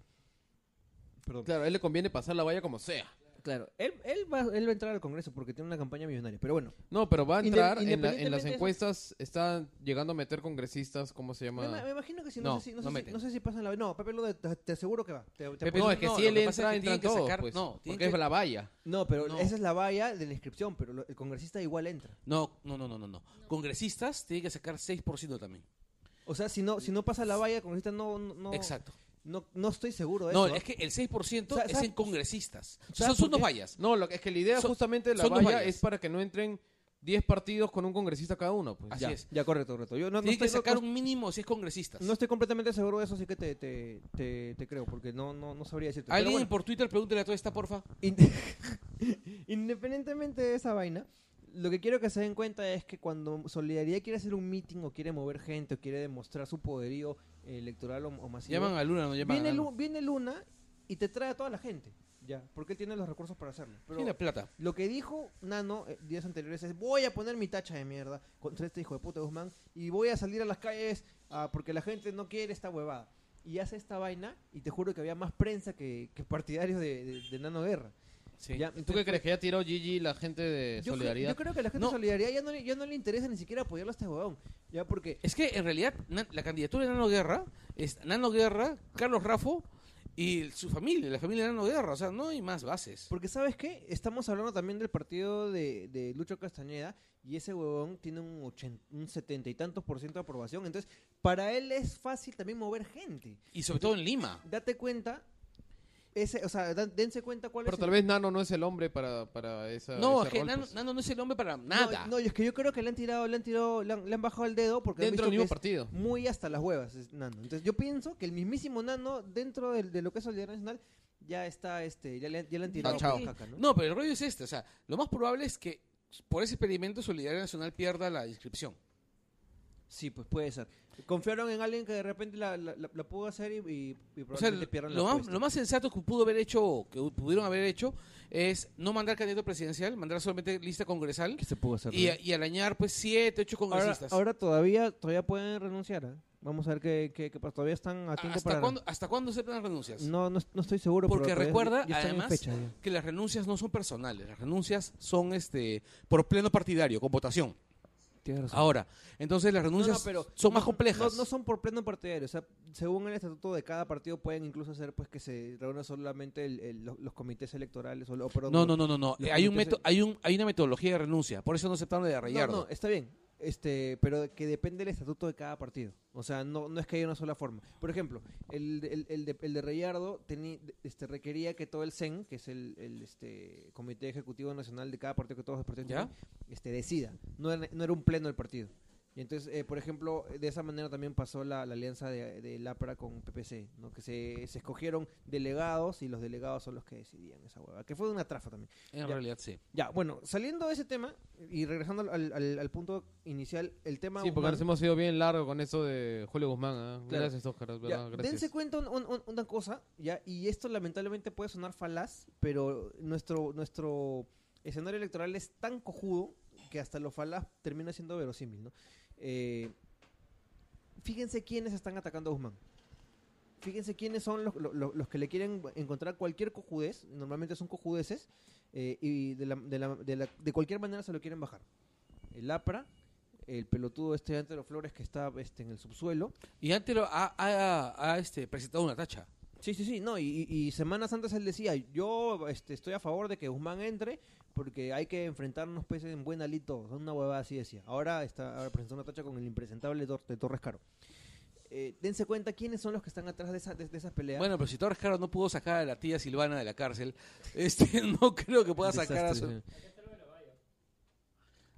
Speaker 3: Perdón.
Speaker 1: Claro, a él le conviene pasar la valla como sea.
Speaker 3: Claro, él, él, va, él va a entrar al Congreso porque tiene una campaña millonaria, pero bueno.
Speaker 1: No, pero va a
Speaker 3: Inde-
Speaker 1: entrar, en, la- en las encuestas está llegando a meter congresistas, ¿cómo se
Speaker 3: Me,
Speaker 1: llama?
Speaker 3: me imagino que si no,
Speaker 2: No,
Speaker 3: sé si, no,
Speaker 2: no
Speaker 3: sé si, no sé si pasan la... No, Pepe Luna, te, te aseguro que va. Te- te
Speaker 2: Pepe
Speaker 1: no, es que
Speaker 2: no,
Speaker 1: si él
Speaker 2: pasa
Speaker 1: entra,
Speaker 2: es que tienen que
Speaker 1: todos,
Speaker 2: sacar-
Speaker 1: pues,
Speaker 2: no,
Speaker 1: porque es
Speaker 2: que-
Speaker 1: la valla.
Speaker 3: No, pero
Speaker 2: No.
Speaker 3: esa es la valla de la inscripción, pero lo- el congresista igual entra.
Speaker 2: No, no, no, no, no, no. Congresistas tienen que sacar 6% también.
Speaker 3: O sea, si no, si no pasa la valla, el congresista no, no, no,
Speaker 2: Exacto.
Speaker 3: No, no estoy seguro de
Speaker 2: No,
Speaker 3: eso. ¿ah?
Speaker 2: es que el 6%
Speaker 3: Sa-
Speaker 2: es
Speaker 3: sa-
Speaker 2: en congresistas.
Speaker 3: ¿sabes
Speaker 2: Son, dos vallas.
Speaker 1: No, lo que es que la idea
Speaker 2: Son-
Speaker 1: justamente de la valla es para que no entren 10 partidos con un congresista cada uno. Pues.
Speaker 2: Así
Speaker 1: ya.
Speaker 2: es.
Speaker 3: Ya, correcto, correcto. Yo no, no
Speaker 2: Tienen que
Speaker 3: estoy,
Speaker 2: sacar
Speaker 3: no-
Speaker 2: un mínimo si es congresistas.
Speaker 3: no estoy completamente seguro de eso, así que te, te, te, te creo, porque no, no, no sabría decirte.
Speaker 2: Alguien
Speaker 3: bueno,
Speaker 2: por Twitter pregúntele a toda esta, porfa.
Speaker 3: in- independientemente de esa vaina, lo que quiero que se den cuenta es que cuando Solidaridad quiere hacer un meeting o quiere mover gente o quiere demostrar su poderío electoral o, o masivo,
Speaker 2: Llaman a Luna, no llaman
Speaker 3: viene,
Speaker 2: a
Speaker 3: Lu- viene Luna y te trae a toda la gente. Ya, porque él tiene los recursos para hacerlo. Pero
Speaker 2: Tiene plata.
Speaker 3: lo que dijo Nano eh, días anteriores es voy a poner mi tacha de mierda contra este hijo de puta Guzmán y voy a salir a las calles ah, porque la gente no quiere esta huevada. y hace esta vaina y te juro que había más prensa que, que partidarios de, de- de Nano Guerra.
Speaker 2: Sí.
Speaker 3: Ya,
Speaker 1: ¿Tú qué crees? ¿Que ya tiró Gigi la gente de
Speaker 3: Yo,
Speaker 1: Solidaridad?
Speaker 3: yo creo que a la gente
Speaker 2: No.
Speaker 3: de Solidaridad ya no, le- ya no le interesa ni siquiera apoyarlo a este huevón. Ya porque
Speaker 2: Es que en realidad na- la candidatura de Nano Guerra es Nano Guerra, Carlos Rafo y su familia, la familia de Nano Guerra. O sea, no hay más bases.
Speaker 3: Porque ¿sabes qué? Estamos hablando también del partido de, de Lucho Castañeda y ese huevón tiene un, 80, un 70 y tantos por ciento de aprobación. Entonces, para él es fácil también mover gente.
Speaker 2: Y sobre todo en Lima.
Speaker 3: Date cuenta, ese, o sea, dense cuenta cuál
Speaker 1: Pero
Speaker 3: es
Speaker 1: tal
Speaker 3: el-
Speaker 1: vez Nano no es el hombre para, para esa,
Speaker 2: No,
Speaker 1: ese
Speaker 2: es que
Speaker 1: rol,
Speaker 2: Nano,
Speaker 1: pues.
Speaker 2: Nano no es el hombre para nada.
Speaker 3: No, y es que yo creo que le han tirado, le han tirado, le han, le han bajado el dedo porque han
Speaker 1: Dentro del
Speaker 3: visto
Speaker 1: mismo
Speaker 3: que es
Speaker 1: partido.
Speaker 3: muy hasta las huevas es Nano. Entonces yo pienso que el mismísimo Nano dentro del- de, lo que es Solidaridad Nacional ya está, este, ya le, ya le han tirado caca, ¿no?
Speaker 2: No, pero el rollo es este. O sea, lo más probable es que por ese experimento Solidaridad Nacional pierda la inscripción.
Speaker 3: Sí, pues puede ser. Confiaron en alguien que de repente la, la, la- la pudo hacer y, y, y
Speaker 2: O sea,
Speaker 3: probablemente pierdan
Speaker 2: lo
Speaker 3: la
Speaker 2: más, lo más sensato que pudo haber hecho, que pudieron haber hecho, es no mandar candidato presidencial, mandar solamente lista congresal
Speaker 3: ¿Qué se pudo hacer?
Speaker 2: y, y arañar pues siete, ocho congresistas.
Speaker 3: ahora todavía todavía pueden renunciar. ¿eh? Vamos a ver qué, qué, qué pasa. Todavía están a tiempo
Speaker 2: ¿Hasta
Speaker 3: para...
Speaker 2: cuándo, ¿Hasta cuándo aceptan las renuncias?
Speaker 3: No, no, no estoy seguro.
Speaker 2: Porque recuerda,
Speaker 3: ya en
Speaker 2: además,
Speaker 3: fecha, ya.
Speaker 2: que las renuncias no son personales, las renuncias son este por pleno partidario, con votación.
Speaker 3: Tienes razón.
Speaker 2: Ahora, entonces las
Speaker 3: No,
Speaker 2: renuncias
Speaker 3: no, pero
Speaker 2: son más
Speaker 3: no-
Speaker 2: complejas.
Speaker 3: No, no son por pleno partidario. O sea, según el estatuto de cada partido pueden incluso hacer pues que se reúnan solamente el- el- los, los comités electorales. O, o, perdón,
Speaker 2: no, no, no, no, no. Hay un
Speaker 3: comités
Speaker 2: método, hay un, hay una metodología de renuncia, por eso no aceptaron de
Speaker 3: No,
Speaker 2: Rayardo.
Speaker 3: no, está bien. Este, pero que depende del estatuto de cada partido. O sea, no, no es que haya una sola forma. Por ejemplo, el, de- el, el de, el de Reyardo teni- este, requería que todo el CEN, que es el, el, este, Comité Ejecutivo Nacional de cada partido que todos los partidos
Speaker 2: ¿Ya?
Speaker 3: tienen, este, decida. No era, no era un pleno del partido. Y entonces, eh, por ejemplo, de esa manera también pasó la, la alianza de, de LAPRA con PPC, ¿no? que se, se escogieron delegados y los delegados son los que decidían esa hueva. Que fue una trafa también.
Speaker 2: En
Speaker 3: Ya.
Speaker 2: realidad sí.
Speaker 3: Ya, bueno, saliendo de ese tema y regresando al, al- al punto inicial, el tema.
Speaker 1: Sí, porque nos hemos ido bien largo con eso de Julio Guzmán. ¿ah?
Speaker 3: Claro.
Speaker 1: Gracias, Oscar.
Speaker 3: ya,
Speaker 1: verdad, gracias.
Speaker 3: dense cuenta un- un- un- una cosa, ya, y esto lamentablemente puede sonar falaz, pero nuestro, nuestro escenario electoral es tan cojudo que hasta lo falaz termina siendo verosímil, ¿no? Eh, fíjense quiénes están atacando a Guzmán. Fíjense quiénes son los, los- los- los que le quieren encontrar cualquier cojudez, normalmente son cojudeces, eh, y de, la- de, la- de la- de cualquier manera se lo quieren bajar. El APRA, el pelotudo este de los Flores que está este, en el subsuelo,
Speaker 2: Y antes lo ha, ha- ha, este, presentado una tacha.
Speaker 3: Sí, sí, sí, no, y, y- y semanas antes él decía, yo este, estoy a favor de que Guzmán entre porque hay que enfrentarnos pues en buen alito, una huevada así decía. Ahora está ahora presentó una tacha con el impresentable Tor- de Torres Caro. Eh, dense cuenta quiénes son los que están atrás de, esa, de, de esas peleas.
Speaker 2: Bueno, pero si Torres Caro no pudo sacar a la tía Silvana de la cárcel, este, no creo que pueda sacar a su...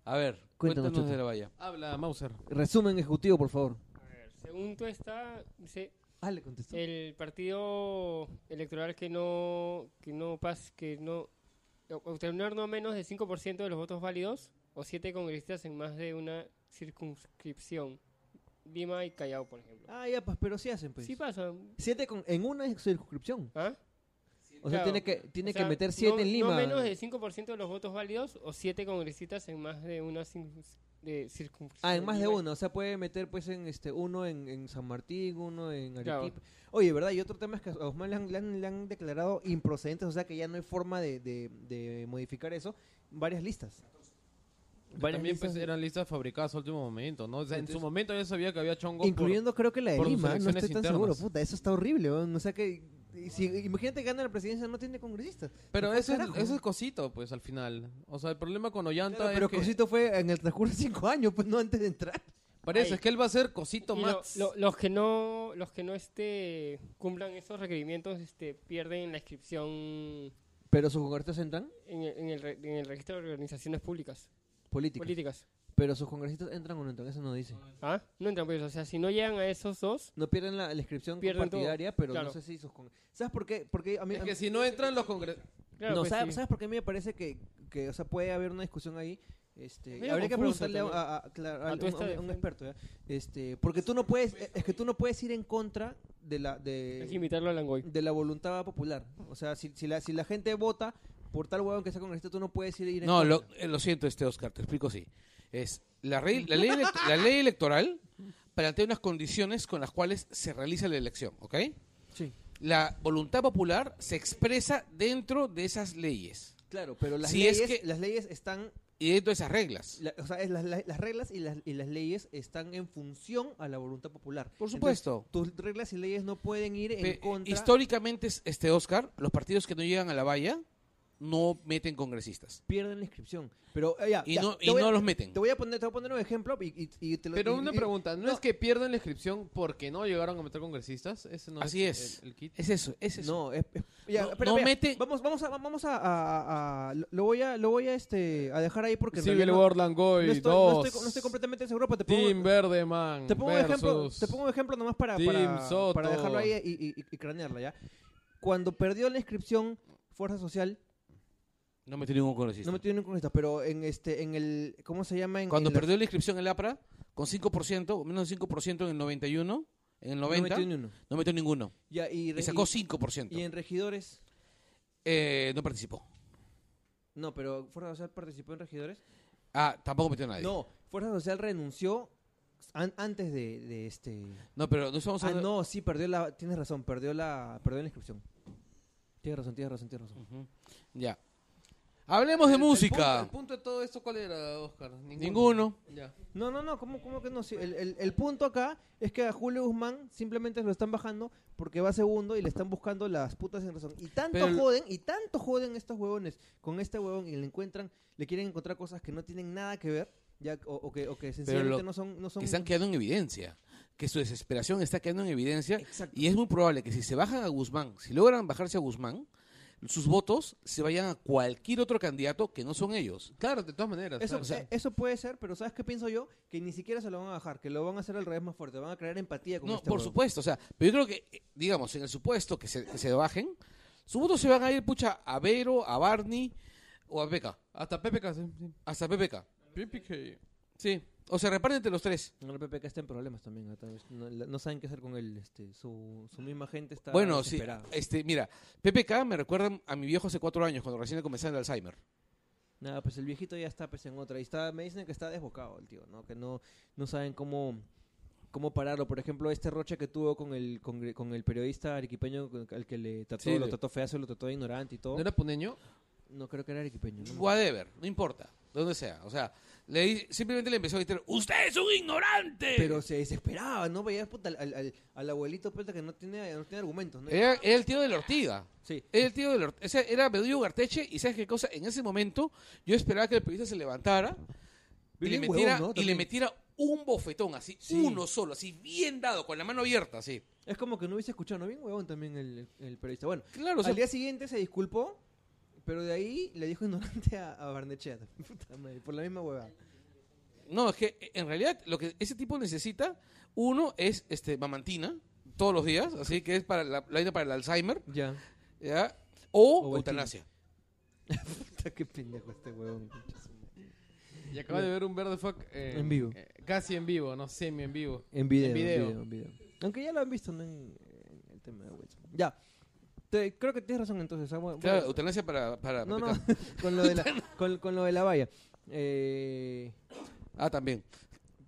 Speaker 2: A ver,
Speaker 3: Cuéntanos,
Speaker 2: cuéntanos, de la valla.
Speaker 1: Habla, Mauser.
Speaker 3: Resumen ejecutivo, por favor.
Speaker 5: A ver, según tú está, dice,
Speaker 3: Ah, le contestó.
Speaker 5: el partido electoral que no, que no pas, que no, obtener no menos de 5% de los votos válidos o 7 congresistas en más de una circunscripción. Lima y Callao, por ejemplo.
Speaker 3: Ah, ya, pues, pero sí hacen, pues.
Speaker 5: Sí pasa.
Speaker 3: Siete con, en una circunscripción.
Speaker 5: ¿Ah?
Speaker 3: O sea,
Speaker 5: Claro.
Speaker 3: tiene que, tiene
Speaker 5: O sea,
Speaker 3: que meter siete
Speaker 5: no-
Speaker 3: en Lima.
Speaker 5: No menos de 5% de los votos válidos o 7 congresistas en más de una
Speaker 3: Ah, en más de uno, o sea, puede meter pues en este uno en, en San Martín, uno en
Speaker 5: Claro.
Speaker 3: Arequipa. Oye, ¿verdad? Y otro tema es que a Guzmán le han, le han- le han declarado improcedentes, o sea que ya no hay forma de, de- de modificar eso, varias listas. Varias
Speaker 1: También pues, eran listas fabricadas a último momento, ¿no? O sea, en su momento ya sabía que había chongo. por-
Speaker 3: incluyendo creo que la de Lima, no estoy tan
Speaker 1: internas.
Speaker 3: seguro, puta, eso está horrible, weón. o sea que y si, imagínate que gana la presidencia, no tiene congresistas.
Speaker 1: Pero
Speaker 3: ¿Qué
Speaker 1: eso es, eso es cosito, pues, al final. O sea, el problema con Ollanta
Speaker 3: Claro,
Speaker 1: es
Speaker 3: pero
Speaker 1: que...
Speaker 3: Cosito fue en el transcurso de cinco años, pues no antes de entrar.
Speaker 1: Parece,
Speaker 5: Ay.
Speaker 1: es que él va a ser cosito
Speaker 5: Y lo-
Speaker 1: Max.
Speaker 5: lo- los que no los que no este cumplan esos requerimientos este pierden la inscripción
Speaker 3: Pero sus congresistas entran
Speaker 5: en el, en el re- en el registro de organizaciones públicas
Speaker 3: políticos.
Speaker 5: políticas
Speaker 3: Pero sus congresistas entran o no entran, eso no dice.
Speaker 5: ah no entran pues o sea si no llegan a esos dos
Speaker 3: No pierden la, la inscripción
Speaker 5: Pierden todo,
Speaker 3: partidaria, pero no sé si sus con- ¿Sabes por qué? Porque a mí,
Speaker 1: Es
Speaker 3: a
Speaker 1: que
Speaker 3: mí-
Speaker 1: si no entran los congres...
Speaker 5: claro
Speaker 3: no,
Speaker 5: pues,
Speaker 3: ¿sabes,
Speaker 5: sí.
Speaker 3: ¿sabes por qué a mí me parece que, que o sea, puede haber una discusión ahí? Este, habría que preguntarle a,
Speaker 5: también.
Speaker 3: a- a- claro,
Speaker 5: A
Speaker 3: a
Speaker 5: tu
Speaker 3: un, experto, ¿ya? Este, porque tú no puedes, es que tú no puedes ir en contra de la
Speaker 5: hay que
Speaker 3: de,
Speaker 5: invitarlo a Langoy
Speaker 3: de la voluntad popular. O sea, si, si la si la gente vota por tal huevón que sea congresista, tú no puedes ir, ir en
Speaker 2: No,
Speaker 3: contra.
Speaker 2: lo, eh, lo siento, este Oscar, te explico así. Es la, ley- la, ley, la ley electoral plantea unas condiciones con las cuales se realiza la elección, ¿ok?
Speaker 3: Sí.
Speaker 2: La voluntad popular se expresa dentro de esas leyes
Speaker 3: Claro, pero las,
Speaker 2: Si es
Speaker 3: leyes,
Speaker 2: que-
Speaker 3: las leyes están
Speaker 2: y dentro de esas reglas.
Speaker 3: La- o sea, es las, la- las reglas y las, y las leyes están en función a la voluntad popular.
Speaker 2: Por
Speaker 3: Entonces,
Speaker 2: supuesto.
Speaker 3: tus reglas y leyes no pueden ir en contra.
Speaker 2: Históricamente, este Oscar, los partidos que no llegan a la valla no meten congresistas.
Speaker 3: pierden la inscripción. Pero eh, ya,
Speaker 2: Y
Speaker 3: ya,
Speaker 2: no-
Speaker 3: te
Speaker 2: y
Speaker 3: voy a-
Speaker 2: no los meten.
Speaker 3: Te voy a poner, te voy a poner un ejemplo y, y- y te lo
Speaker 1: Pero
Speaker 3: y-
Speaker 1: una
Speaker 3: y-
Speaker 1: pregunta, ¿no, es que pierden la inscripción porque no llegaron a meter congresistas? Ese no
Speaker 2: Así es.
Speaker 1: El, el kit.
Speaker 2: Es eso, es eso.
Speaker 3: No, es, es- ya,
Speaker 2: No-
Speaker 3: espera,
Speaker 2: no
Speaker 3: espera.
Speaker 2: mete-
Speaker 3: Vamos, vamos a, vamos a, a- a- lo- lo voy a, lo voy a este, a dejar ahí porque en
Speaker 1: Civil
Speaker 3: realidad no-
Speaker 1: War Langoy
Speaker 3: no, estoy,
Speaker 1: 2.
Speaker 3: no, estoy, no estoy completamente seguro, pero te pongo,
Speaker 1: Team Verdeman
Speaker 3: te pongo un ejemplo,
Speaker 1: versus...
Speaker 3: te pongo un ejemplo nomás para,
Speaker 1: Team
Speaker 3: para,
Speaker 1: Soto.
Speaker 3: para dejarlo ahí y, y- y- y cranearla ya. Cuando perdió la inscripción Fuerza Social,
Speaker 2: No metió ningún congresista.
Speaker 3: no me tiene un congresista, pero en este, en el, ¿cómo se llama? En,
Speaker 2: Cuando
Speaker 3: en la-
Speaker 2: perdió la inscripción en el APRA, con 5%, o menos de 5% en el 91, en el
Speaker 3: no
Speaker 2: 90,
Speaker 3: metió ni uno.
Speaker 2: no metió ninguno.
Speaker 3: Ya, y,
Speaker 2: Y sacó
Speaker 3: y-
Speaker 2: 5%.
Speaker 3: y en regidores,
Speaker 2: Eh, no participó.
Speaker 3: no, pero Fuerza Social participó en regidores.
Speaker 2: Ah, tampoco metió a nadie.
Speaker 3: No, Fuerza Social renunció an- antes de, de este.
Speaker 2: No, pero no estamos
Speaker 3: Ah,
Speaker 2: hablando...
Speaker 3: no, sí, perdió la. Tienes razón, perdió la, perdió la inscripción. Tienes razón, tienes razón, tienes razón.
Speaker 2: Ya. Hablemos de
Speaker 1: El- el
Speaker 2: música.
Speaker 1: punto- El punto, de todo esto, ¿cuál era, Oscar?
Speaker 2: Ninguno.
Speaker 1: Ya.
Speaker 3: No, no, no, ¿cómo, cómo que no? Sí, el, el- el punto acá es que a Julio Guzmán simplemente lo están bajando porque va segundo y le están buscando las putas sin razón. Y tanto
Speaker 2: Pero
Speaker 3: joden, y tanto joden estos huevones con este huevón y le encuentran, le quieren encontrar cosas que no tienen nada que ver, ya, o, o que, o que sencillamente
Speaker 2: lo-
Speaker 3: no son, no son.
Speaker 2: Que están quedando en evidencia. Que su desesperación está quedando en evidencia.
Speaker 3: Exacto.
Speaker 2: Y es muy probable que si se bajan a Guzmán, si logran bajarse a Guzmán, sus votos se vayan a cualquier otro candidato que no son ellos.
Speaker 1: Claro, de todas maneras.
Speaker 3: Eso,
Speaker 1: claro.
Speaker 3: eh, eso puede ser, pero ¿sabes qué pienso yo? Que ni siquiera se lo van a bajar, que lo van a hacer al revés más fuerte, van a crear empatía con
Speaker 2: No,
Speaker 3: este
Speaker 2: por supuesto. O sea, pero yo creo que, eh, digamos, en el supuesto que se, que se bajen, sus votos se van a ir, pucha, a Vero, a Barney o a Beca.
Speaker 1: Hasta PPK, sí. sí.
Speaker 2: Hasta PPK.
Speaker 1: PPK.
Speaker 2: Sí. O se reparten entre los tres.
Speaker 3: No, el PPK está en problemas también, ¿no? No, saben qué hacer con él, este, su, su misma gente está
Speaker 2: Bueno, sí. Este, mira, PPK me recuerda a mi viejo hace cuatro años, cuando recién comenzaba el Alzheimer.
Speaker 3: Nada, pues el viejito ya está pues, en otra. Y está, me dicen que está desbocado el tío, ¿no? Que no, no saben cómo, cómo pararlo. Por ejemplo, este roche que tuvo con el, con, con el periodista arequipeño al que le trató,
Speaker 2: Sí,
Speaker 3: lo trató feazo, lo trató de ignorante y todo.
Speaker 1: ¿No era puneño?
Speaker 3: No creo que era arequipeño. ¿no?
Speaker 2: Whatever, no importa, de donde sea. O sea, le, simplemente le empezó a gritar, ¡Usted es un ignorante!
Speaker 3: Pero se desesperaba, ¿no? Veías puta, al, al, al- al abuelito puta que no tiene, no tiene argumentos, ¿no?
Speaker 2: era, era el tío de la Ortiga.
Speaker 3: Sí.
Speaker 2: Era el tío de la Ortiga. O sea, era Bedullo Garteche y ¿sabes qué cosa? En ese momento yo esperaba que el periodista se levantara y le, metiera,
Speaker 3: huevón, ¿no?
Speaker 2: y le metiera un bofetón, así,
Speaker 3: Sí.
Speaker 2: uno solo, así, bien dado, con la mano abierta, así.
Speaker 3: Es como que no hubiese escuchado, ¿no? Bien huevón también el, el- periodista. Bueno,
Speaker 2: Claro, o sea,
Speaker 3: al día siguiente se disculpó, pero de ahí le dijo ignorante a, a Barnechea. Puta madre, por la misma huevada.
Speaker 2: No, es que eh, en realidad lo que ese tipo necesita, uno es este mamantina todos los días, así que es para la, la para el Alzheimer,
Speaker 3: Ya.
Speaker 2: ¿ya? O,
Speaker 3: O
Speaker 2: eutanasia.
Speaker 3: Puta, qué pendejo este huevón.
Speaker 1: Y acabo de ver un verde fuck eh,
Speaker 3: En vivo.
Speaker 1: eh, casi en vivo, no semi en vivo.
Speaker 3: En video,
Speaker 1: En
Speaker 3: en
Speaker 1: video.
Speaker 3: video, en video. Aunque ya lo han visto ¿no? en, en el tema de Wilson. Ya. Te- creo que tienes razón entonces. ah, bueno,
Speaker 2: Claro,
Speaker 3: bueno,
Speaker 2: eutanasia para, para
Speaker 3: no, no, con lo de la, con, con lo de la valla. Eh,
Speaker 2: Ah, también.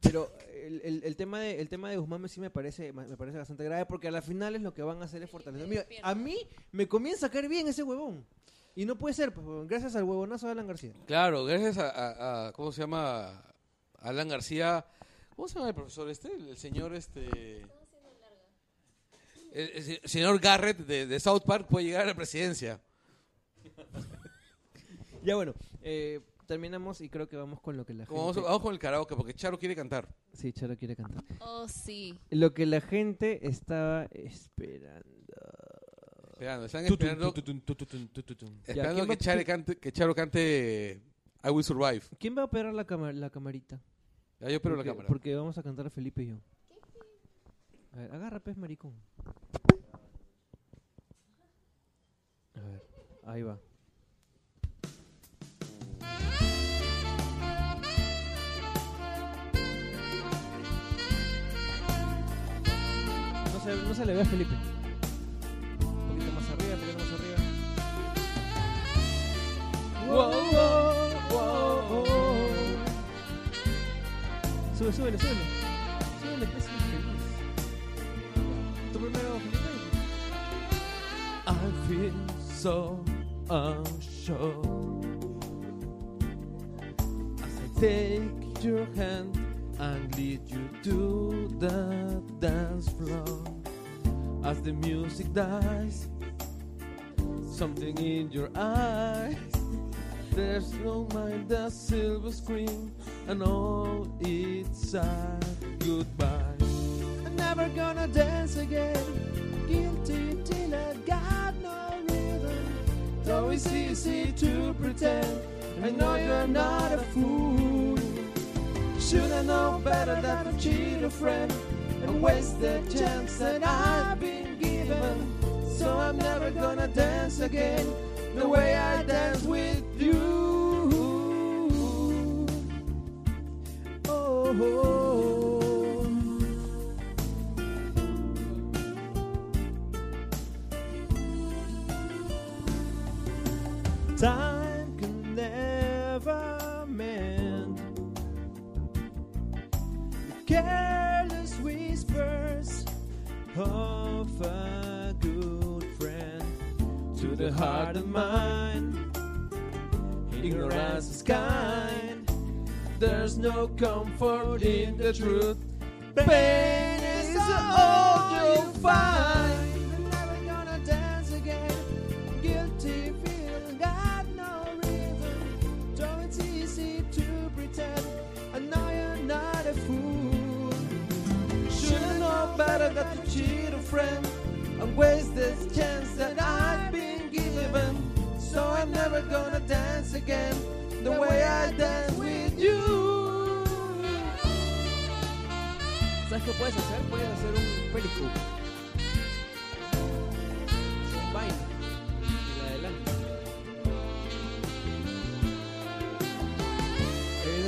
Speaker 3: pero el, el, el tema de el tema de Guzmán me- sí me parece me parece bastante grave porque a la final es lo que van a hacer es fortalecer. Mira, a mí me comienza a caer bien ese huevón. Y no puede ser, pues, gracias al huevonazo de Alan García.
Speaker 2: Claro, gracias a, a- a- ¿cómo se llama? Alan García. ¿Cómo se llama el profesor este? El, el señor este... El, el se- señor Garrett de, de South Park puede llegar a la presidencia.
Speaker 3: Ya bueno, eh, terminamos y creo que vamos con lo que la
Speaker 2: vamos,
Speaker 3: gente...
Speaker 2: vamos con el karaoke porque Charo quiere cantar.
Speaker 3: Sí, Charo quiere cantar.
Speaker 4: Oh, sí.
Speaker 3: Lo que la gente estaba esperando.
Speaker 2: Esperando, están esperando,
Speaker 1: Tutun, tutun, tutun, tutun.
Speaker 2: esperando
Speaker 3: ¿quién va-
Speaker 2: que, Charo cante, que Charo cante I Will Survive.
Speaker 3: ¿Quién va a operar la, cama- la camarita?
Speaker 2: Ya yo espero la cámara.
Speaker 3: Porque vamos a cantar a Felipe y yo. A ver, agarra pez maricón. A ver, ahí va. No se, no se le ve a Felipe. Un poquito más arriba, un poquito más arriba. Wow, wow, wow. Sube, súbele, súbele.
Speaker 7: So uh, unsure. As I take your hand and lead you to the dance floor. As the music dies, something in your eyes. There's no mind, the silver screen, and all it's a goodbye. I'm never gonna dance again. Guilty Though it's easy to pretend, I know you're not a fool. Should I know better than to cheat a friend and waste the chance that I've been given? So I'm never gonna dance again the way I dance with you. Oh. oh, oh. Time can never mend the careless whispers of a good friend to the heart and mind. Ignorance is kind. There's no comfort in the truth. Pain is all you'll find. Better than to cheat a friend and waste this chance that I've been given. So I'm never gonna dance again the way I dance with you.
Speaker 3: ¿Sabes qué puedes hacer? Puedes hacer un periscope. Con vaina.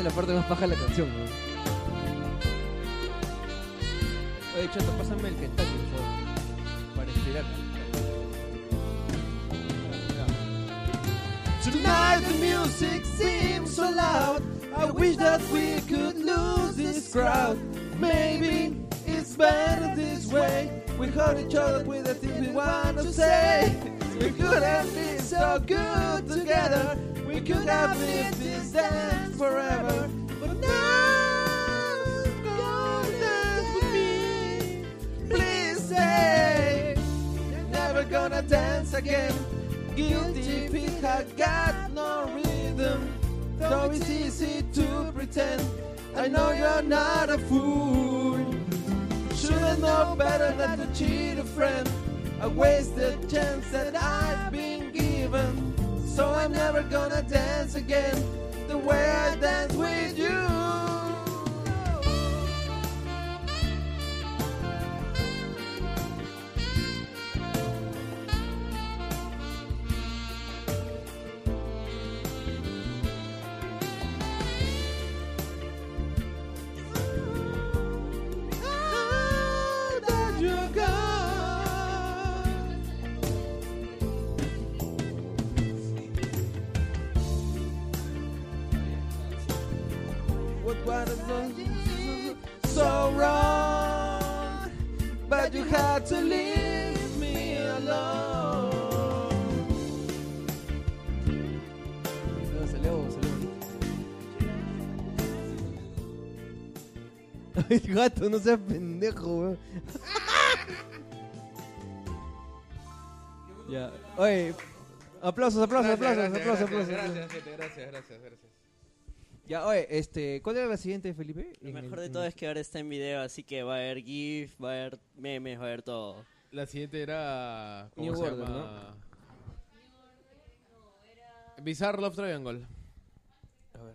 Speaker 3: La parte más baja de la canción, ¿no? Oye, chato, pásame el Kentucky, por favor. Para inspirar.
Speaker 7: Tonight the music seems so loud. I wish that we could lose this crowd. Maybe it's better this way. We hold each other with the things we want to say. We could have been so good together. We could have lived this dance forever. But now, gonna dance again. Guilty feet have got no rhythm. Though it's easy to pretend, I know you're not a fool. Should've known better than to cheat a friend. I wasted chance that I've been given. So I'm never gonna dance again the way I dance with you.
Speaker 3: Gato, no seas pendejo, weón. ya. Oye, aplausos, aplausos, aplausos, aplausos, aplausos.
Speaker 7: Gracias, gracias, gracias, gracias.
Speaker 3: Ya, oye, este, ¿cuál era la siguiente, Felipe?
Speaker 8: Lo
Speaker 3: En
Speaker 8: mejor
Speaker 3: el-
Speaker 8: de todo
Speaker 3: el-
Speaker 8: es que ahora está en video, así que va a haber GIF, va a haber memes, va a haber todo.
Speaker 7: La siguiente era. ¿Cómo
Speaker 3: New
Speaker 7: se
Speaker 3: Order,
Speaker 7: llama? Bizarre Love Triangle.
Speaker 3: A ver.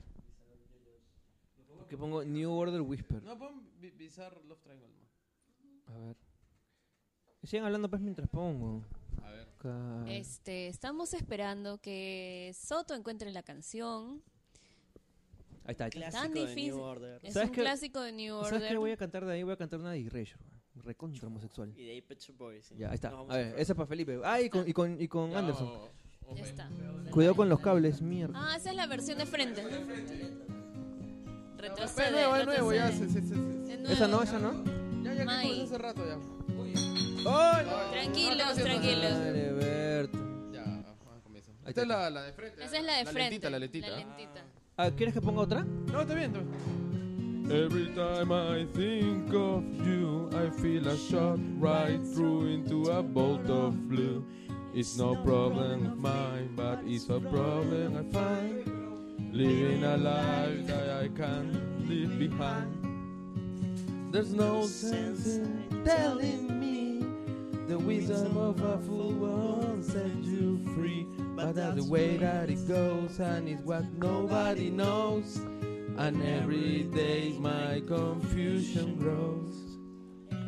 Speaker 3: Que pongo New Order Whisper.
Speaker 7: No, pon Bizarre Love Triangle.
Speaker 3: A ver. Sigan hablando pues mientras pongo.
Speaker 7: A ver.
Speaker 4: Este, estamos esperando que Soto encuentre la canción.
Speaker 3: Ahí está.
Speaker 8: Clásico de
Speaker 4: difícil.
Speaker 8: New Order.
Speaker 4: Es
Speaker 3: ¿Sabes
Speaker 4: un clásico de New
Speaker 3: ¿Sabes
Speaker 4: Order.
Speaker 3: qué voy a cantar de ahí? Voy a cantar una de Erasure. Recontra homosexual.
Speaker 8: Y de ahí Pet Boys. sí.
Speaker 3: Ya, ahí está. A ver, ese es para Felipe. Ah, y con, y con, y con Anderson.
Speaker 4: Ya está.
Speaker 3: Cuidado con los cables, mierda.
Speaker 4: Ah, esa es la versión de frente. Retrocede.
Speaker 7: nuevo, es nuevo, ya.
Speaker 4: retrocede.
Speaker 7: se- se- se- se-
Speaker 4: Es nuevo.
Speaker 3: Esa no, esa no.
Speaker 7: Ya, ya, que
Speaker 4: May.
Speaker 7: comenzó hace rato ya.
Speaker 3: ¡Ay,
Speaker 7: no!
Speaker 4: Tranquilos, tranquilos.
Speaker 3: Madre Berta.
Speaker 7: Ya.
Speaker 3: Ahí
Speaker 7: Esta es la, la de frente.
Speaker 4: Esa es la de
Speaker 7: la
Speaker 4: frente.
Speaker 7: Lentita, la lentita.
Speaker 4: La lentita.
Speaker 3: Ah, ¿Quieres que ponga otra?
Speaker 7: No, está bien, está bien. Every time I think of you, I feel a shot right through into a bolt of blue. It's no problem of mine, but it's a problem I find. Living a life that I can't leave behind. There's no sense in telling me the wisdom of a fool won't set you free. But that's the way that it goes, and it's what nobody knows. And every day my confusion grows.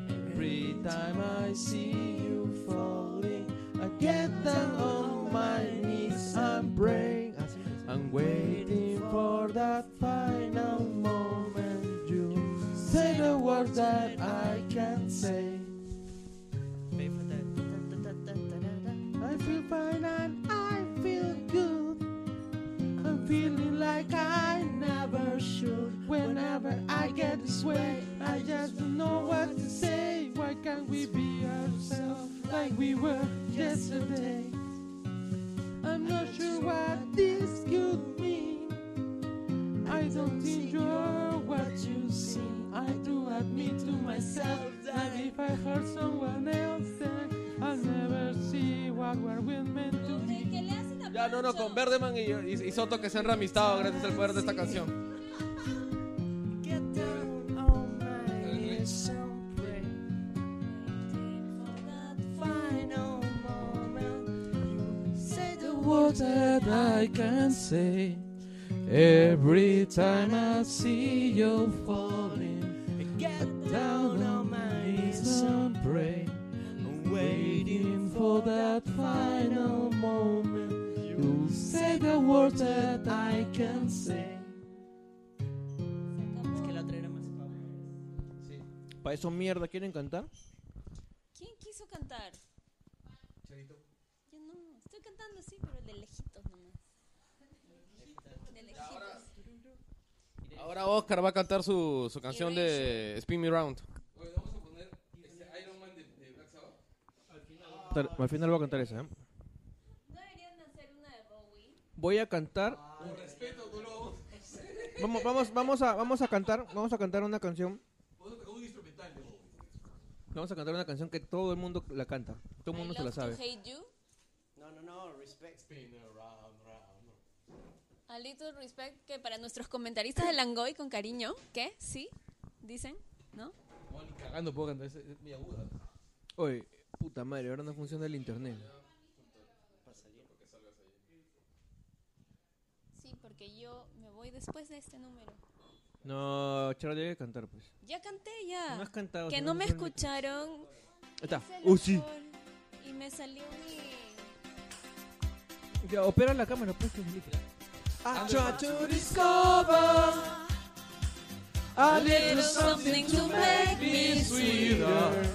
Speaker 7: Every time I see you falling, I get down on my knees and pray. I'm waiting for that that I can't say. I feel fine and I feel good. I'm feeling like I never should. Whenever I get this way, I just don't know what to say. Why can't we be ourselves like we were yesterday? I'm not sure what this could mean. I don't enjoy what you see. I do admit to myself that if I hurt someone else, then I'll never see what we're meant to be.
Speaker 4: ¿Qué le hacen a
Speaker 7: Ya, no, no, con Verdeman y, y- y Soto que se han reamistado gracias al poder de esta canción.
Speaker 8: Get down on my knees and pray. Final moment, you say the
Speaker 7: Words that I can say every time I see you falling. Down on my knees and pray. I'm waiting for that final moment. You say the words that I can say.
Speaker 8: Es que la otra era más
Speaker 3: Para eso mierda, ¿quieren cantar?
Speaker 4: ¿Quién quiso cantar? Yo no, estoy cantando sí, pero de lejitos nomás. De lejitos.
Speaker 7: Ahora Oscar va a cantar su, su canción de Spin Me Round.
Speaker 3: Al final voy a cantar esa, ¿eh?
Speaker 4: ¿No deberían hacer una de Bowie?
Speaker 3: Voy a cantar. Vamos, vamos, vamos a, vamos a cantar, vamos a cantar una canción. Vamos a cantar una canción que todo el mundo la canta, todo el mundo se la sabe.
Speaker 4: Hate You.
Speaker 8: No, no, no, respect.
Speaker 4: A little respect que para nuestros comentaristas de Langoy con cariño, ¿qué? ¿Sí? ¿Dicen? ¿No?
Speaker 2: Cagando puedo cantar, es, es muy aguda.
Speaker 3: Oye, puta madre, ahora no funciona el internet.
Speaker 4: Sí, porque yo me voy después de este número.
Speaker 3: No, Charlie, hay que cantar, pues.
Speaker 4: Ya canté ya.
Speaker 3: No has cantado.
Speaker 4: que
Speaker 3: si
Speaker 4: no me escucharon.
Speaker 3: está. Uh, sí.
Speaker 4: Y me salió mi...
Speaker 3: Ya, opera la cámara, pues, Felipe.
Speaker 7: I try to discover a little something to make me sweeter.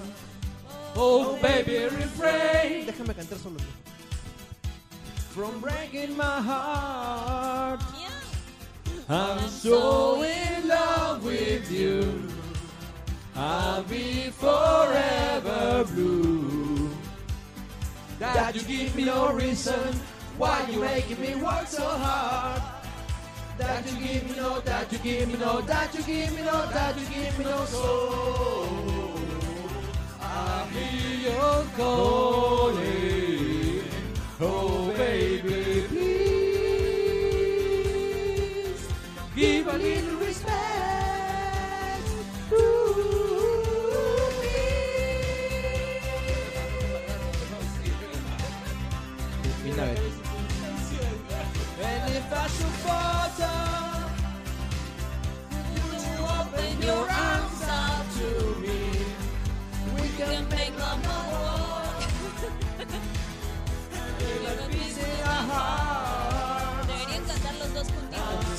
Speaker 7: Oh, oh baby, refrain
Speaker 3: Déjame cantar solo.
Speaker 7: from breaking my heart. I'm so in love with you. I'll be forever blue. That you give me no reason why you making me work so hard. That you give me no, that you give me no, that you give me no, that you give me no soul. I hear you calling. Oh, baby, please give a little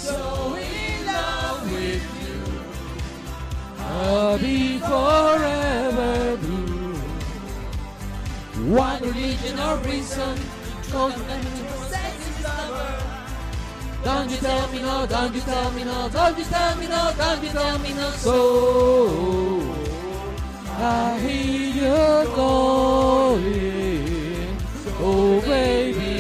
Speaker 7: So in love with you. I'll be forever blue. One religion or reason calls them to sex lover. Don't you tell me no, don't you tell me no, don't you tell me no, don't you tell me no. So I hear you calling, oh baby,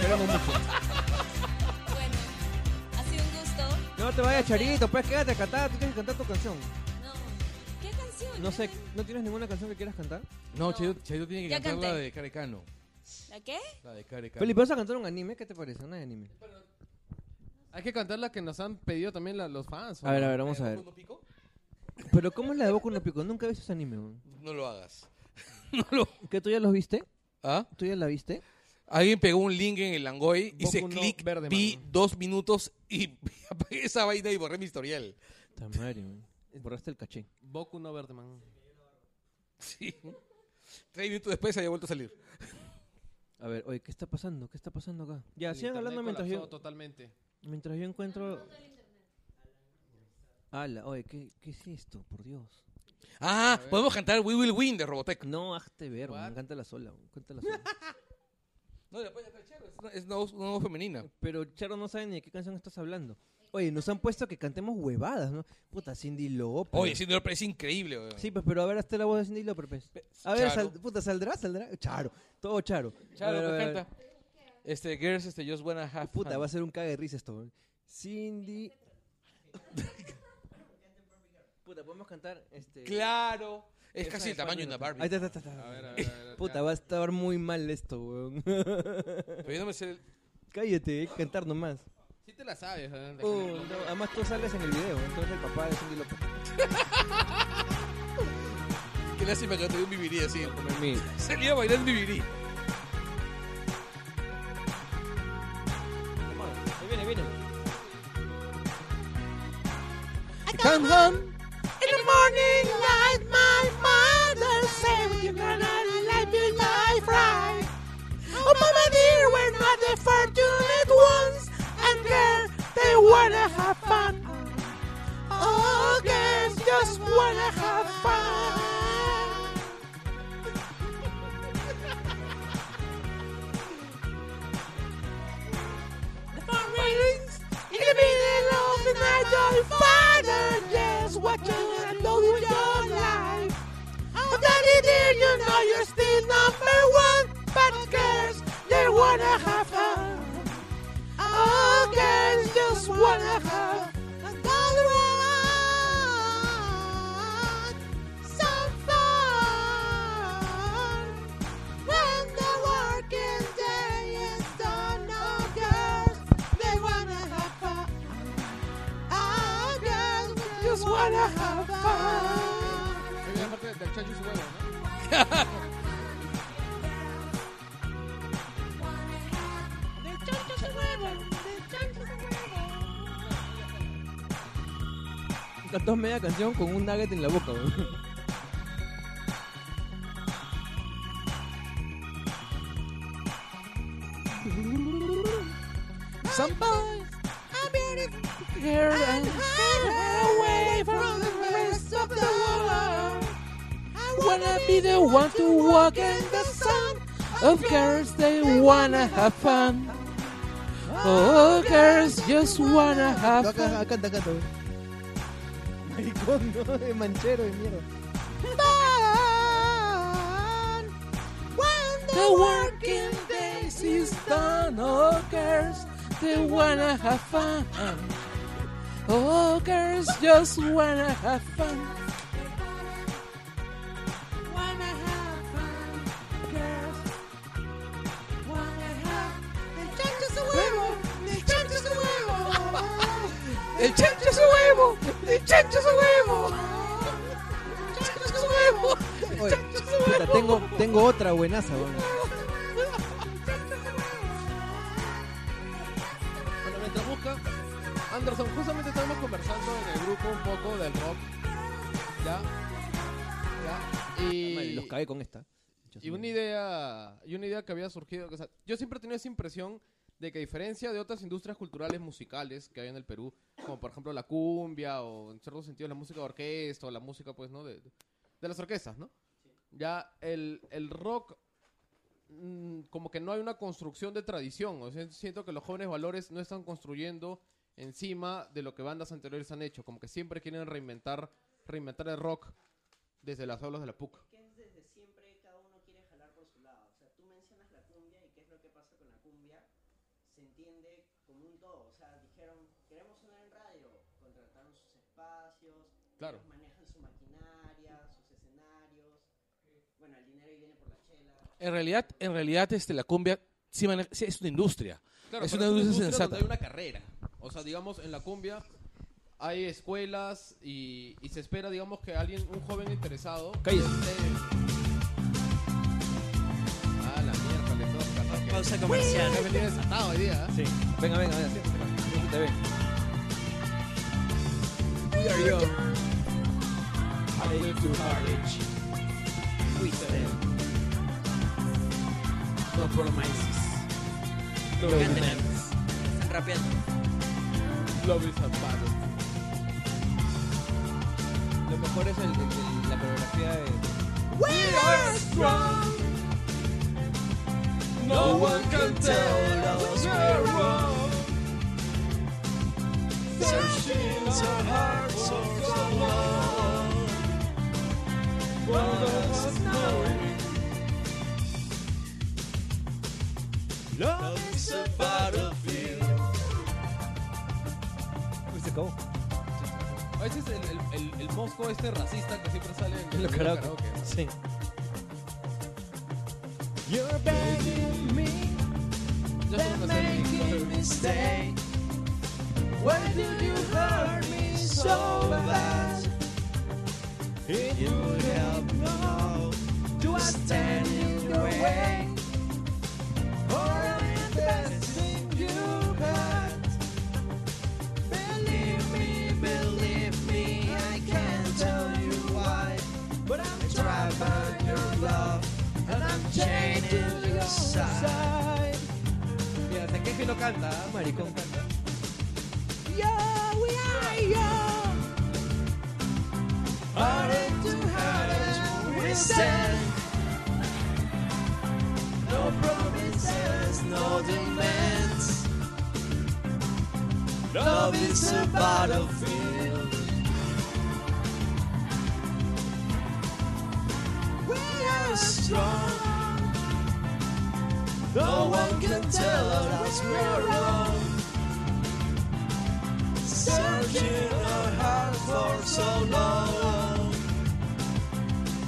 Speaker 3: Queremos mucho.
Speaker 4: Bueno, ha sido un gusto.
Speaker 3: No te vayas, Charito, pues quédate a cantar, tú tienes que cantar tu canción.
Speaker 4: No. ¿Qué canción?
Speaker 3: No sé, ¿no tienes ninguna canción que quieras cantar?
Speaker 7: No,
Speaker 4: No.
Speaker 7: Tiene que
Speaker 4: Ya
Speaker 7: cantar la
Speaker 4: canté.
Speaker 7: de Carecano.
Speaker 4: ¿La qué?
Speaker 7: La de Carecano.
Speaker 3: Felipe, ¿vas a cantar un anime? ¿Qué te parece? Una de anime.
Speaker 1: Hay que cantar la que nos han pedido también la- los fans. ¿o
Speaker 3: A ver,
Speaker 1: no?
Speaker 3: a ver, vamos a ver.
Speaker 7: ¿No pico?
Speaker 3: Pero ¿cómo es la de Boku no Pico? Nunca he visto ese anime, weón.
Speaker 7: No lo hagas.
Speaker 3: ¿Qué tú ya los viste?
Speaker 7: ¿Ah?
Speaker 3: ¿Tú ya la viste?
Speaker 7: Alguien pegó un link en el Langoy, hice
Speaker 1: no
Speaker 7: clic,
Speaker 1: Verde
Speaker 7: vi
Speaker 1: Man.
Speaker 7: dos minutos y apagué esa vaina y borré mi historial.
Speaker 3: Ta madre, weón. Borraste el caché.
Speaker 1: Boku no verde, man.
Speaker 7: Sí. Tres minutos después había vuelto a salir.
Speaker 3: A ver, oye, ¿qué está pasando? ¿Qué está pasando acá? Ya,
Speaker 1: El
Speaker 3: sigan hablando mientras yo,
Speaker 1: totalmente.
Speaker 3: mientras yo encuentro... Ala, oye, ¿qué, ¿qué es esto? Por Dios.
Speaker 7: Ah, podemos cantar We Will Win de Robotech.
Speaker 3: No, hazte ver.
Speaker 1: What?
Speaker 3: Cántala sola, weón. Cántala sola.
Speaker 7: No, después ya está chévere, es una- es una voz, una voz femenina.
Speaker 3: Pero Charo no sabe ni de qué canción estás hablando. Oye, nos han puesto que cantemos huevadas, ¿no? Puta, Cindy Lauper.
Speaker 7: Oye, Cindy Lauper es increíble. weón.
Speaker 3: Sí, pues, pero a ver, hasta la voz de Cindy pues. A ver,
Speaker 7: Charo.
Speaker 3: sal- puta, ¿saldrá? ¿Saldrá? Charo. Todo Charo.
Speaker 7: Charo,
Speaker 3: ver, a ver, a ver.
Speaker 7: canta. Este, Girls, este, Just Wanna Have
Speaker 3: Puta,
Speaker 7: Fun.
Speaker 3: va a ser un cague de risa esto. Cindy... Puta, podemos cantar este...
Speaker 7: Claro. Es
Speaker 3: Esa
Speaker 7: casi el tamaño de una Barbie.
Speaker 3: Ahí está, está, está, está.
Speaker 1: A ver, a ver, a ver.
Speaker 3: Puta,
Speaker 1: ya.
Speaker 3: va a estar muy mal esto, weón.
Speaker 7: Pero yo no me sé el-
Speaker 3: Cállate, hay que cantar nomás.
Speaker 1: Sí te la sabes. ¿eh?
Speaker 3: Oh, no, además tú sales en el video, entonces el papá de Cindy Lauper.
Speaker 7: Qué lástima que no te dio un vivirí así.
Speaker 3: Como mío.
Speaker 7: Salía a bailar vivirí.
Speaker 3: Ahí viene, viene.
Speaker 7: Come home in the morning like my mother said you're gonna live your life right. Oh, mama dear, we're not the fortunate ones, and girls they wanna have fun. Oh, girls just wanna have fun. Night. Your father just watching and know your life. Daddy dear, you know you're still number one, but girls they wanna have fun. Oh, girls just wanna have
Speaker 3: Cantó media canción con un nugget en la boca, weón.
Speaker 7: Wanna be the one to walk in the sun. Of girls, they wanna have fun. Oh, girls just wanna have fun.
Speaker 3: acá, canta, weón. Maricón, no, de manchero de mierda.
Speaker 7: fun. When the working days is done, oh girls, they wanna have fun. Oh girls just wanna have fun.
Speaker 3: Otra buenaza, weón.
Speaker 1: Bueno, mientras busca, Anderson, justamente estábamos conversando en el grupo un poco del rock. ¿Ya? ¿Ya? Y,
Speaker 3: Los cagué con esta.
Speaker 1: y una idea, y una idea que había surgido. o sea, yo siempre he tenido esa impresión de que a diferencia de otras industrias culturales musicales que hay en el Perú, como por ejemplo la cumbia o en ciertos sentidos la música de orquesta o la música pues no de, de las orquestas, ¿no? Ya el, el rock mm, como que no hay una construcción de tradición, o sea, siento que los jóvenes valores no están construyendo encima de lo que bandas anteriores han hecho, como que siempre quieren reinventar reinventar el rock desde las aulas de la PUC.
Speaker 8: que es desde siempre cada uno quiere jalar por su lado. O sea, tú mencionas la cumbia y qué es lo que pasa con la cumbia, se entiende como un todo. O sea, dijeron, queremos sonar en radio, contrataron sus espacios,
Speaker 1: Claro.
Speaker 8: ellos manejan su maquinaria, sus escenarios. Bueno, el dinero ahí viene por la chela.
Speaker 2: En realidad, en realidad este, la cumbia sí maneja- sí, es una industria.
Speaker 1: Claro,
Speaker 2: Es
Speaker 1: pero
Speaker 2: una industria
Speaker 1: donde
Speaker 2: sensata.
Speaker 1: hay una carrera. O sea, digamos, en la cumbia hay escuelas y, y se espera, digamos, que alguien, un joven interesado...
Speaker 3: Cállate.
Speaker 1: esté- Ah, la mierda, le que-
Speaker 6: Pausa comercial.
Speaker 1: Ha venido desatado hoy día. ¿eh?
Speaker 3: Sí. Venga, venga, venga. siéntate. Siéntate, ven. We are young. Heartache to heartache. We stand. No promises. No
Speaker 6: Canten antes. Están rapeando.
Speaker 1: Love is a battle.
Speaker 3: Lo mejor es el, el- el- la coreografía de...
Speaker 1: No one can tell us we're wrong. Searching so hard for so long. One of us knowing. Love is a battlefield.
Speaker 3: Uy, se acabó.
Speaker 1: A veces el, el, el, el mosco este racista que siempre sale en
Speaker 3: En los
Speaker 1: el
Speaker 3: karaoke.
Speaker 1: ¿no?
Speaker 3: Sí. You're begging me
Speaker 1: Yo solo me sé el-
Speaker 3: me stay. Why did you hurt me so bad? If you would help now, do I stand in your way? Chained to your side. Mira, queja y no canta, ¿ah? maricón. Yeah, we are young. Heartache to heartache, we stand. No promises, no demands. Love is a battlefield. We are strong. No one can tell us we're wrong. Searching our hearts for so long.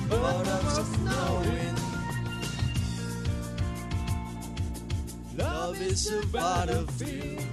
Speaker 3: But of us knowing love is a battlefield.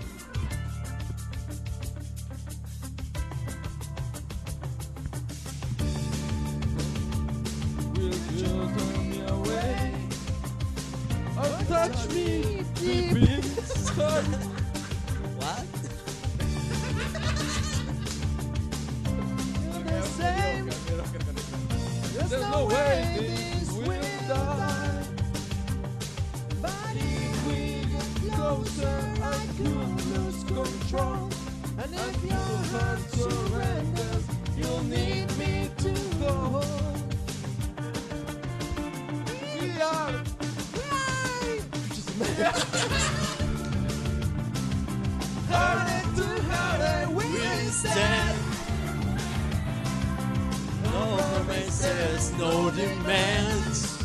Speaker 6: Demands.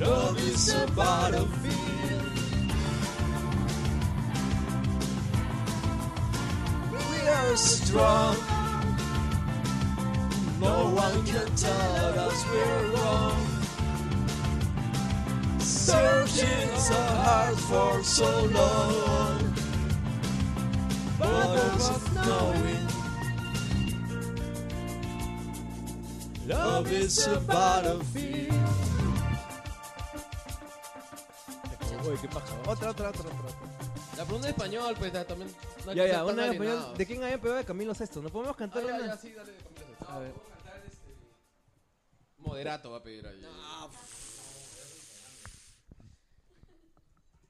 Speaker 3: Love is a battlefield. We are strong. No one can tell us we're wrong. Searching so hard for so long. But of knowing
Speaker 6: Love is a battlefield.
Speaker 3: Uy, qué paja. Otra, otra, otra, otra.
Speaker 1: La pregunta en español, pues ya también. no hay
Speaker 3: Ya,
Speaker 1: que
Speaker 3: ya,
Speaker 1: ser tan
Speaker 3: una en español.
Speaker 1: alienado.
Speaker 3: ¿De quién había pegado de Camilo Sesto? ¿No podemos
Speaker 1: Ah,
Speaker 3: cantar
Speaker 1: ya,
Speaker 3: una?
Speaker 1: ya, sí, dale de Camilo Sesto.
Speaker 3: A ver.
Speaker 1: Moderato va a pedir ahí.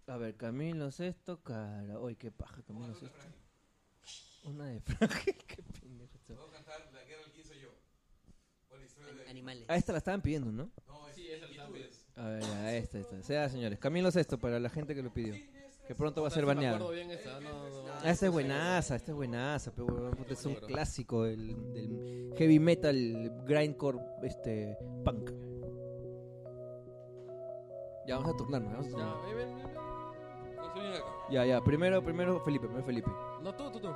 Speaker 3: A ver, Camilo Sesto, cara. Uy, qué paja, Camilo Sesto. Una de Frangel, qué pendejo. este.
Speaker 6: Animales.
Speaker 3: Ah, esta la estaban pidiendo, ¿no?
Speaker 1: Sí, esa la pides.
Speaker 3: A ver, ya, esta, esta. Sea, señores. Camilo Sesto para la gente que lo pidió. Que pronto va a ser baneado.
Speaker 1: no, no.
Speaker 3: Ah, esta es buenaza, esta es buenaza, pero es un clásico del, del heavy metal grindcore este punk. Ya vamos a turnarnos, vamos a
Speaker 1: Ya,
Speaker 3: turnarnos. Ya, ya, primero, primero Felipe, primero Felipe.
Speaker 1: No, tú, tú, tú.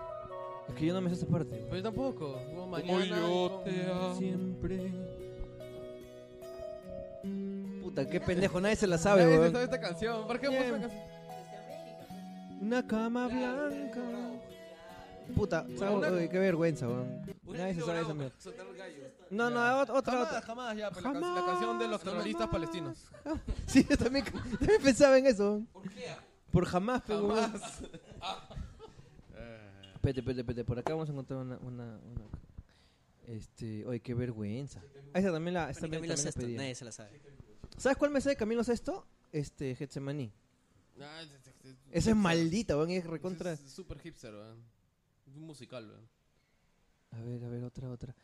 Speaker 3: Es que yo no me sé esa parte.
Speaker 1: Pero yo tampoco. Como mañana.
Speaker 3: Siempre. Puta, qué pendejo, nadie se la sabe,
Speaker 1: Nadie se
Speaker 3: weón.
Speaker 1: sabe esta canción. ¿Por qué
Speaker 3: Bien.
Speaker 1: vamos a canción?
Speaker 3: Una cama blanca. Puta, ¿sabes?
Speaker 1: Una-
Speaker 3: Uy, qué vergüenza, weón. Nadie se sabe esa mierda. No, no, ot- otra,
Speaker 1: Jamás,
Speaker 3: otra.
Speaker 1: jamás, ya. pues, La,
Speaker 3: Jamás,
Speaker 1: can- la canción de los terroristas
Speaker 3: jamás.
Speaker 1: palestinos.
Speaker 3: Sí, yo también, también pensaba en eso. ¿Por qué? Por jamás, pero weón. Pete, pete, pete. Por acá vamos a encontrar una. una, una- Este. Oye, qué vergüenza. Ah, esa también la, esa también,
Speaker 6: Camilo
Speaker 3: también la
Speaker 6: Sesto, nadie se la sabe.
Speaker 3: ¿Sabes cuál me sé de Camilo Sesto? Este, Getsemaní.
Speaker 1: Ah, es- es- es-
Speaker 3: Esa es maldita, weón. Es recontra.
Speaker 1: Es súper hipster, weón. Es un musical, weón.
Speaker 3: A ver, a ver, otra, otra.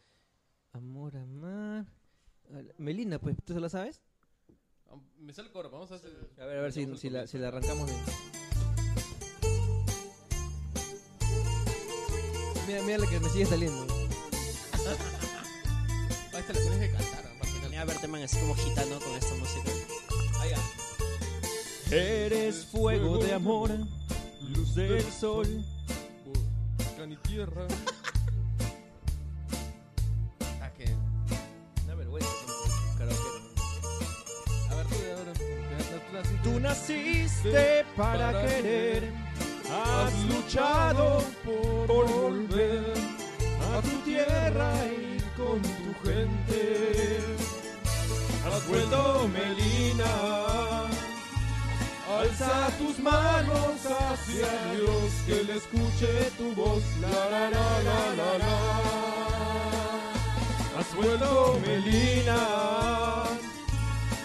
Speaker 3: Amor, amar. A la- Melina, pues, ¿tú se la sabes?
Speaker 1: Ah, Me sale el coro, vamos a hacer.
Speaker 3: A ver, a ver si, la, si la arrancamos bien. Mira, mira la que me sigue saliendo.
Speaker 1: Ah, esta la tienes que cantar, final.
Speaker 6: Mira a Berteman así como gitano con esta música.
Speaker 3: Eres fuego de amor, luz del sol.
Speaker 1: Can y tierra. Ah, que.
Speaker 3: Una vergüenza. Karaoke.
Speaker 1: A ver, tú, a ver. tú-
Speaker 3: naciste para
Speaker 1: Para
Speaker 3: querer, has luchado vuelto Melina, alza tus manos hacia Dios, que le escuche tu voz. La la la la la la. Has vuelto Melina.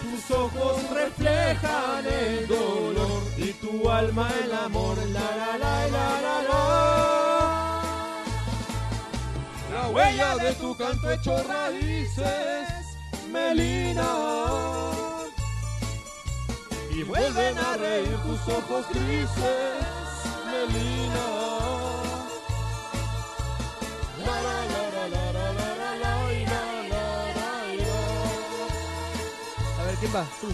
Speaker 3: Tus ojos reflejan el dolor y tu alma el amor. La la la la la la. La huella de tu canto hecho raíces, Carmelina y vuelven a reír tus ojos grises, Melina. A ver, ¿quién va? Tú.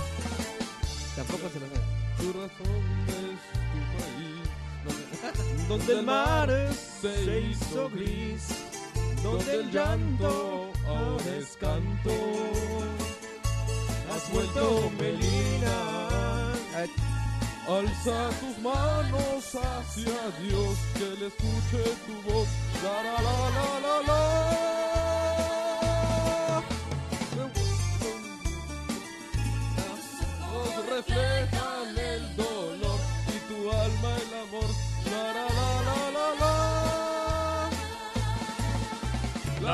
Speaker 3: Tampoco se lo sabe.
Speaker 1: Tu razón es tu país.
Speaker 3: Donde, el mar se hizo gris. Donde el llanto ahora es canto. Has vuelto Melina.
Speaker 1: Alza tus manos hacia Dios, que le escuche tu voz. La la la la la la. Los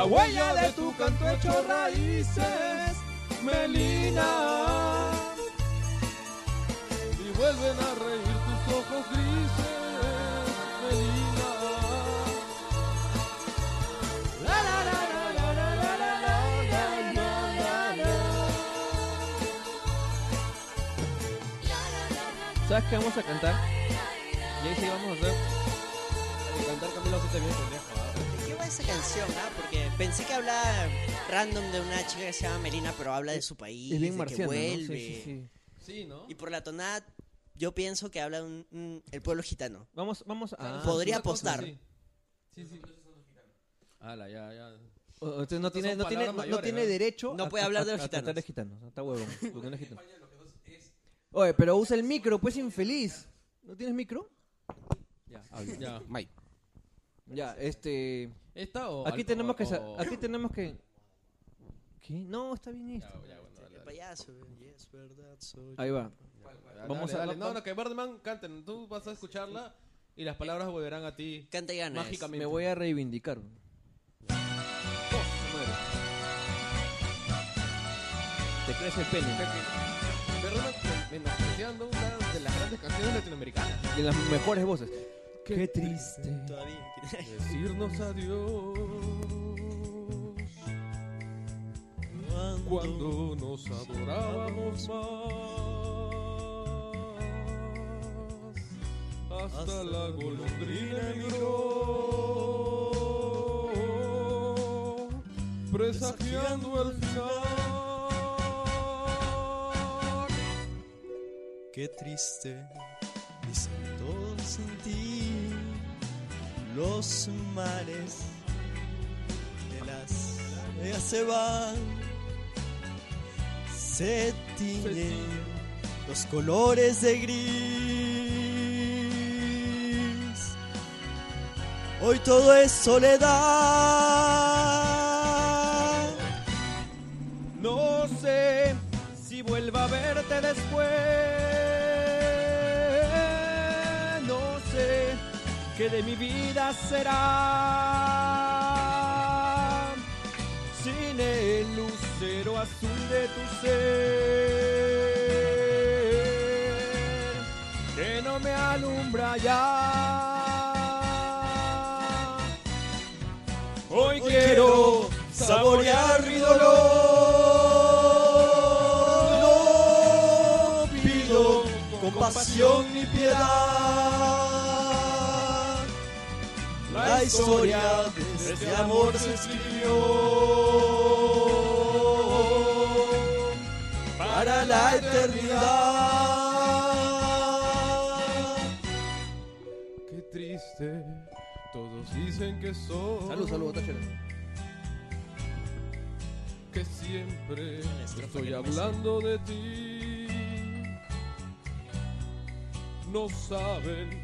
Speaker 1: La
Speaker 3: huella de tu canto hecho raíces, Melina.
Speaker 1: Y vuelven a reír tus ojos grises, Melina.
Speaker 3: ¿Sabes qué vamos a cantar? Y ahí sí vamos a hacer. A cantar Camilo 7 bien pendejo. ¿eh?
Speaker 6: ¿Qué va esa canción? Ah, porque pensé que hablaba random de una chica que se llama Melina, pero habla de su país,
Speaker 3: Es bien
Speaker 6: de que
Speaker 3: marciano, ¿no?
Speaker 6: vuelve.
Speaker 3: Sí, sí, sí.
Speaker 1: Sí, ¿no?
Speaker 6: Y por la tonada, yo pienso que habla un, un- el pueblo gitano.
Speaker 3: Vamos, vamos a.
Speaker 6: Podría
Speaker 1: Una cosa
Speaker 6: apostar.
Speaker 1: Sí, sí. Ala, ya, ya.
Speaker 3: O- o- Entonces no
Speaker 1: Estas
Speaker 3: tiene,
Speaker 1: son
Speaker 3: no tiene,
Speaker 1: palabras
Speaker 3: no- no
Speaker 1: mayores,
Speaker 3: tiene
Speaker 1: ¿no?
Speaker 3: derecho
Speaker 6: No puede
Speaker 3: a-
Speaker 6: hablar de los
Speaker 3: a tratar
Speaker 6: gitanos.
Speaker 3: de gitanos. Está huevón. porque no es gitano. Oye, pero usa el micro, pues infeliz. ¿No tienes micro?
Speaker 1: Ya, ya.
Speaker 2: Mike.
Speaker 3: Ya, este.
Speaker 1: ¿Esta o
Speaker 3: Aquí tenemos que. sa-
Speaker 1: o-
Speaker 3: Aquí tenemos que. ¿Qué? No, está bien esto.
Speaker 6: El payaso, y es verdad, soy
Speaker 3: Ahí va. Vamos
Speaker 1: Dale,
Speaker 3: a
Speaker 1: dale. No, no, que Birdman canten. Tú vas a escucharla y las palabras volverán a ti
Speaker 6: Canta y gana.
Speaker 3: Me voy a reivindicar. Te crece el pene.
Speaker 1: Birdman menospreciando una de las grandes canciones latinoamericanas.
Speaker 3: De las mejores voces. Qué triste.
Speaker 6: Todavía.
Speaker 1: Decirnos adiós cuando nos adorábamos más. Hasta la golondrina emigró, presagiando el final.
Speaker 6: Qué triste, dicen todos sin ti, los mares de las ellas se van, se tiñen los colores de gris. Hoy todo es soledad.
Speaker 3: No sé si vuelva a verte después. Qué de mi vida será. Sin el lucero azul de tu ser. Que no me alumbra ya. Hoy quiero saborear mi
Speaker 6: dolor. No pido compasión ni piedad. La historia de este amor se escribió para la eternidad.
Speaker 1: Qué triste, todos dicen que soy.
Speaker 3: Salud, salud, Tachero.
Speaker 1: que siempre estoy hablando de ti. No saben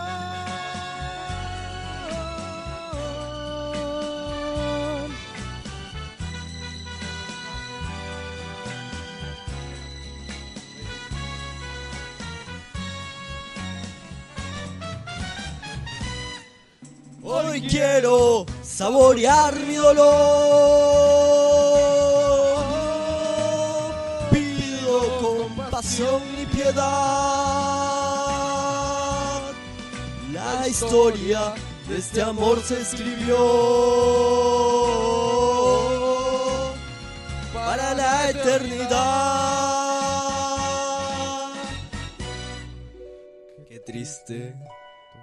Speaker 6: Quiero saborear mi dolor. Pido compasión ni piedad. La historia de este amor se escribió para la eternidad. Qué triste.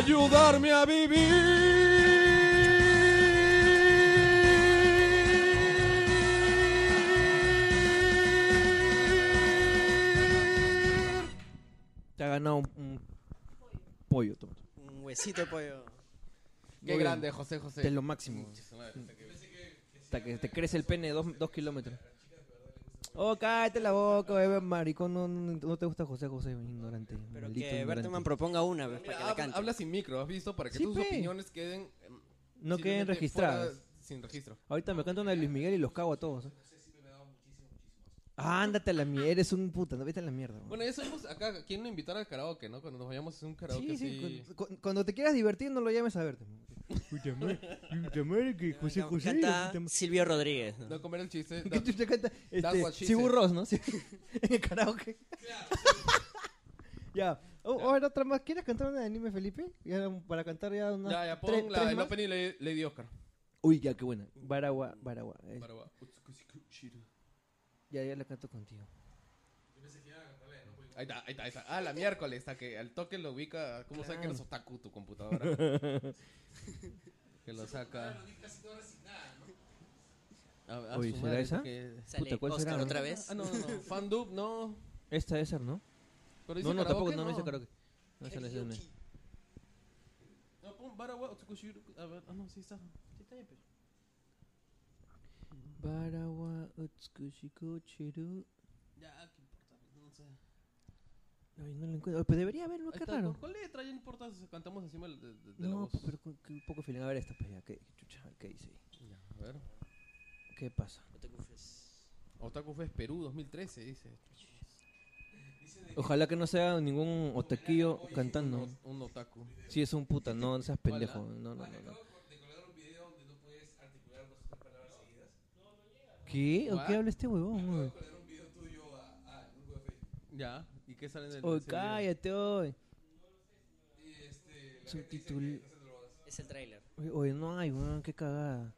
Speaker 1: Ayudarme a vivir.
Speaker 3: Te ha ganado un, un pollo,
Speaker 6: un huesito de pollo.
Speaker 1: Qué grande, José José.
Speaker 3: De lo máximo. Hasta que te crece el pene dos, dos kilómetros. Oh, cállate la boca, bebé maricón. No, no, no te gusta José José, ignorante.
Speaker 6: Pero
Speaker 3: maldito
Speaker 6: que
Speaker 3: ignorante.
Speaker 6: Berteman proponga una pues, para que la
Speaker 1: Habla,
Speaker 6: cante.
Speaker 1: habla sin micro, ¿has visto? Para que
Speaker 3: Sí,
Speaker 1: tus
Speaker 3: pe.
Speaker 1: opiniones queden... em,
Speaker 3: No queden registradas.
Speaker 1: fuera sin registro.
Speaker 3: Ahorita me canta una de Luis Miguel y los cago a todos. ¿eh? Ah, ándate a la mierda, eres un puta, no vete a la mierda. bro.
Speaker 1: Bueno, eso hemos acá, ¿quién no invitar al karaoke, no? Cuando nos vayamos a un karaoke
Speaker 3: sí, sí,
Speaker 1: así...
Speaker 3: cu- cu- cuando te quieras divertir no lo llames a verte. Puta madre, puta madre que José José. Puta.
Speaker 6: Silvio Rodríguez. ¿no?
Speaker 1: No comer el chiste.
Speaker 3: ¿Qué chucha canta? Este,
Speaker 1: what she
Speaker 3: Sibu
Speaker 1: said.
Speaker 3: Ross, ¿no? Sí. en el karaoke. ya. Oh, ahora otra más. ¿Quieres cantar una de anime, Felipe? Ya, para cantar ya una.
Speaker 1: Ya, ya, pon la,
Speaker 3: tres
Speaker 1: el
Speaker 3: más.
Speaker 1: opening de Lady Oscar.
Speaker 3: Uy, ya, qué buena. Baragua, Baragua. Es-
Speaker 1: Para- Ahí
Speaker 3: Ya, ya la canto contigo.
Speaker 1: está, ahí está, ahí está. Ah, la miércoles, está que al toque lo ubica. ¿Cómo sabe que eres otaku tu computadora? que lo saca. A- a
Speaker 3: Uy,
Speaker 1: su
Speaker 3: ¿será
Speaker 1: madre,
Speaker 3: esa?
Speaker 6: Sale
Speaker 3: Puta, ¿cuál
Speaker 6: Oscar
Speaker 3: será, no?
Speaker 6: otra vez.
Speaker 1: Ah, no, no, no. Fandub, no.
Speaker 3: Esta ser, ¿no?
Speaker 1: Pero dice
Speaker 3: No, no, tampoco,
Speaker 1: karaoke,
Speaker 3: no, no dice karaoke. No, esa no es, esa no es.
Speaker 1: No, pon Barawa, Otsukushiru. A ver, ah, no, sí está. Sí está bien, pero.
Speaker 3: Baragua, Utsukushiko, Chiru.
Speaker 1: Ya, ¿qué importa? No sé.
Speaker 3: Ay, no lo encuentro. Pero debería haber, ¿no?
Speaker 1: Ahí
Speaker 3: Qué raro.
Speaker 1: con letra, ya no importa si cantamos encima de, de- de la
Speaker 3: No,
Speaker 1: voz.
Speaker 3: pues, pero con, con un poco feeling. A ver esta, pues ya. ¿Qué, qué chucha? ¿Qué dice ahí?
Speaker 1: Ya, a ver.
Speaker 3: ¿Qué pasa?
Speaker 1: Otaku Fest Perú 2013, dice.
Speaker 3: Ojalá que no sea ningún otaquillo cantando.
Speaker 1: Un, un otaku.
Speaker 3: Sí, es un puta, no, no seas pendejo. No, no, no. no. ¿Qué? ¿O qué habla este huevón?
Speaker 1: Ya, ¿y qué sale en el
Speaker 3: Oye,
Speaker 1: ese video?
Speaker 3: cállate, hoy. Subtitul...
Speaker 6: Es el tráiler.
Speaker 3: Oye, Oye, no hay, weón, qué cagada.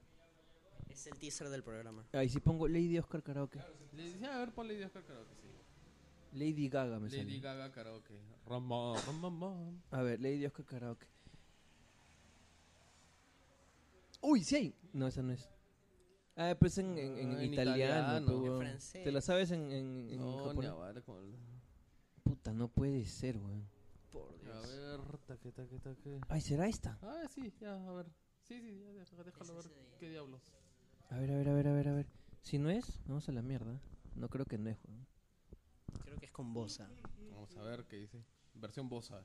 Speaker 6: Es el teaser del programa.
Speaker 3: Ahí sí pongo Lady Oscar Karaoke.
Speaker 1: Le dice, a ver, pon Lady Oscar karaoke, sí.
Speaker 3: Lady Gaga me
Speaker 1: Lady
Speaker 3: sale.
Speaker 1: Gaga karaoke. Rama, rama, rama.
Speaker 3: A ver, Lady Oscar Karaoke. Uy, sí hay. No, esa no es. Ah, pues en, en, en
Speaker 1: Ah, en
Speaker 3: italiano.
Speaker 1: En
Speaker 6: francés.
Speaker 3: ¿Te la sabes en, en, en
Speaker 1: No,
Speaker 3: japonés?
Speaker 1: a vale con el-
Speaker 3: Puta, no puede ser, weón.
Speaker 6: Por
Speaker 1: A ver, taque, taque, taque.
Speaker 3: Ay, ¿será esta?
Speaker 1: Ah, sí, ya, a ver. Sí, sí, ya, deja- déjalo ver. ¿Qué diablos?
Speaker 3: A ver, a ver, a ver, a ver, a ver. Si no es, vamos a la mierda. No creo que no es, weón.
Speaker 6: Creo que es con Bosa.
Speaker 1: Vamos a ver qué dice. Versión Bosa.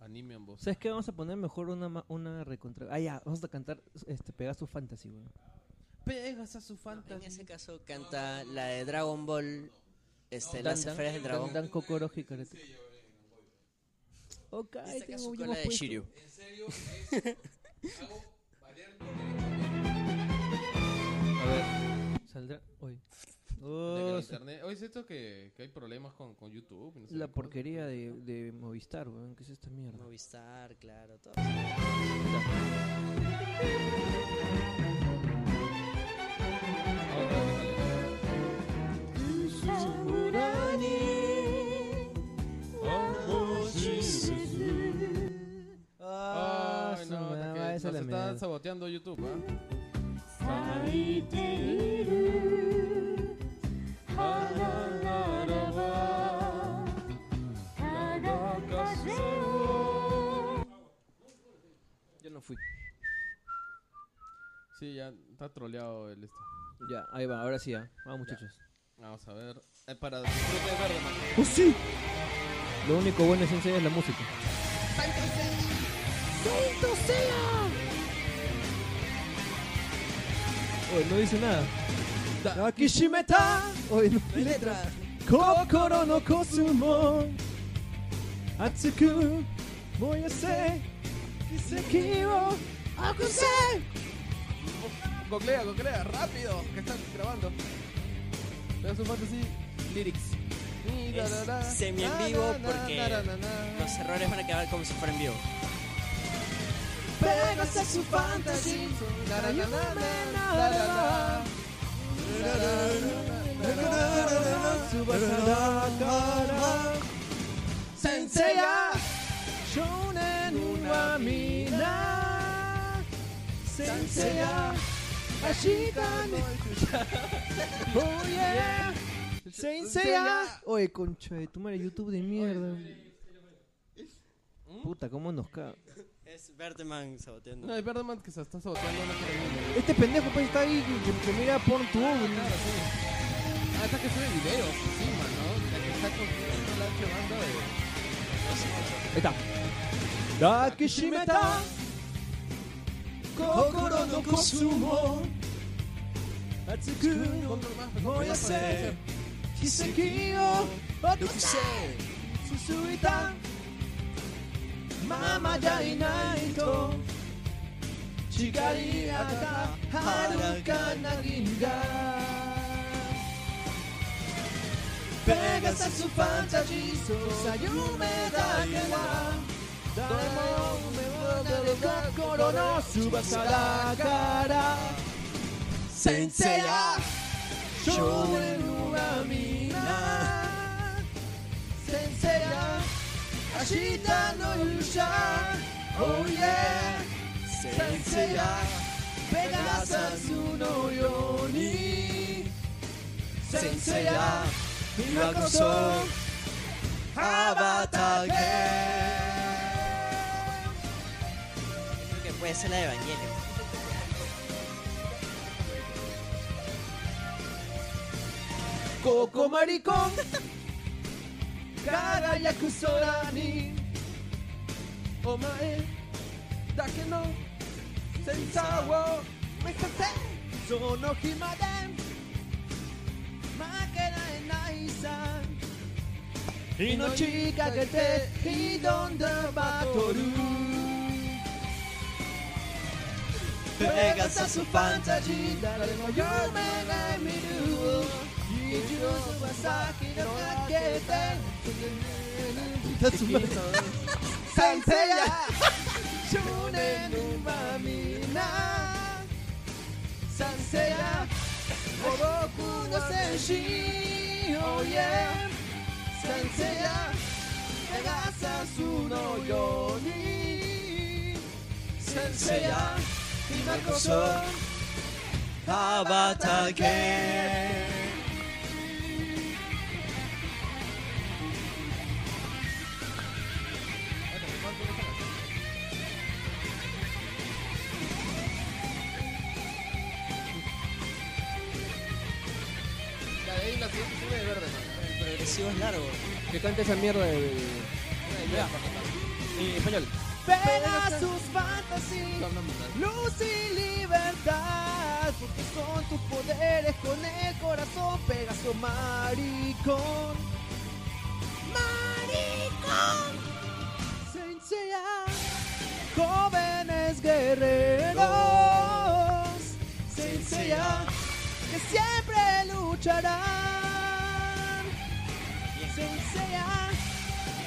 Speaker 1: Anime en Bosa.
Speaker 3: ¿Sabes qué? Vamos a poner mejor una, una recontra... Ah, ya, vamos a cantar este, Pegasus Fantasy, weón.
Speaker 1: Pegas a su
Speaker 6: En ese caso canta la de Dragon Ball, este, las esferas del
Speaker 3: dan,
Speaker 6: dragón.
Speaker 3: Dan Kokoro Hikarete. Ok,
Speaker 6: En este
Speaker 3: tengo
Speaker 6: caso con la de. Shiryu.
Speaker 3: A ver, saldrá hoy. Oh,
Speaker 1: internet. Oye, es esto que, que hay problemas con, con YouTube. y no sé
Speaker 3: la porquería de, de Movistar, weón. ¿Qué es esta mierda?
Speaker 6: Movistar, claro, todo.
Speaker 3: La
Speaker 1: está
Speaker 3: mierda.
Speaker 1: saboteando YouTube, ¿ah?
Speaker 3: Yo no fui.
Speaker 1: Sí, ya está troleado el esto.
Speaker 3: Ya, ahí va, ahora sí, ya. Vamos, muchachos.
Speaker 1: Vamos a ver. Eh, para disfrute de verde, man.
Speaker 3: ¡Oh, sí! Lo único bueno es es la música. Oye, no dice nada. Akishimeta. Oye, no hay letras. Kokoro no kosumo. Atsuku. Moyase. Kiseki wo. Akuse.
Speaker 1: Googlea, googlea, rápido, que están grabando. Su fantasy lyrics.
Speaker 6: Es semi en vivo porque. Los errores van a quedar como si fuera en vivo.
Speaker 3: Pégase su fantasy. Senseiya Shonen wa mina Senseiya Ashita ni Oh yeah Senseiya Oye, concha de tu madre, YouTube de mierda. Puta, cómo nos caga.
Speaker 6: Es Berteman saboteando.
Speaker 1: No, es verdad, man, que se está saboteando una cara de
Speaker 3: Este pendejo pues está ahí que, que mira porn tu
Speaker 1: Ah, está que sube videos encima, ¿no? La que está con la banda de...
Speaker 3: Ahí está. Dakishimeta Kokoro no kosumo 熱く燃やせ奇跡を起こせ続いた。ままじゃいないと。違いあった。はるかな銀河。ペガサスファンタジーそうさ夢だけだ。誰も夢は誰心の翼だから。Senseiya, Shonen Uramina, Senseiya, Ashita no Yusha, oh yeah, Senseiya, Pegasus no Yoni, Senseiya, Mirakoso, Avatar Game.
Speaker 6: Creo que puede ser la de Evangelion.
Speaker 3: ここマリコン輝く空に。お前だけのセンサーを目指せその日まで。負けられないさ。命かけて挑んだバトル。ペガサスファンタジー。誰も夢が見る。二つ前賛成や。少年のまみな。や。の戦士 Oh yeah や。ペガサスのように。賛成や。今こそ。羽ばたけ。
Speaker 6: Es largo.
Speaker 3: Que cante esa mierda de... En español. Pegasus Fantasy, luz y libertad, porque son tus poderes con el corazón, Pegaso maricón. Maricón. Senseiya, jóvenes guerreros. Senseiya, que siempre lucharán.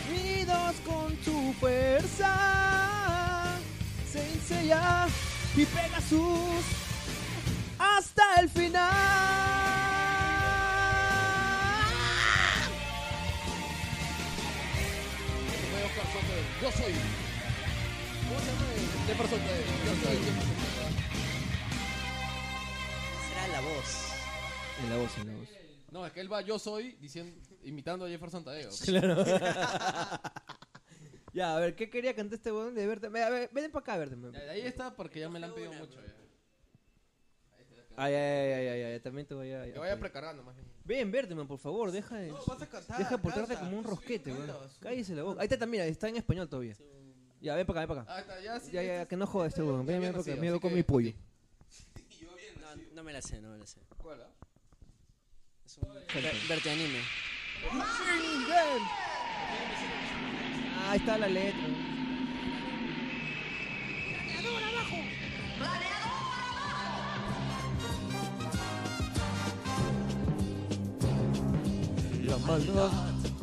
Speaker 3: Unidos con tu fuerza. Senseiya y Pegasus hasta el final.
Speaker 1: Yo soy. ¿Cómo se llama el Jefferson? eh, Yo soy.
Speaker 6: Será la voz.
Speaker 3: En la voz, en la voz.
Speaker 1: No, es que él va yo soy diciendo, imitando a Jefferson Tadeo.
Speaker 3: Claro. ya, a ver, ¿qué quería cantar este weón de verte? A ver, ven para acá, verte.
Speaker 1: Ya, de ahí está porque ya me la han pedido mucho. Ya.
Speaker 3: Ay, ay, ay, ay, ay, también te voy a.
Speaker 1: Vaya precargando más bien.
Speaker 3: Ven, Berteman, por favor, deja de.
Speaker 1: vas a cantar.
Speaker 3: Deja de portarte como un rosquete, weón. Cállese la boca. Ahí está también, está en español todavía. Ya, ven para acá, ven para acá.
Speaker 1: Ah, está, ya, sí.
Speaker 3: Ya, ya, que no joda este weón. Ven, ven para acá. Me voy con mi pollo.
Speaker 6: No, no me la sé, no me la sé.
Speaker 1: ¿Cuál, ah?
Speaker 6: Es un verte anime.
Speaker 3: Ah, ahí está la letra.
Speaker 1: La maldad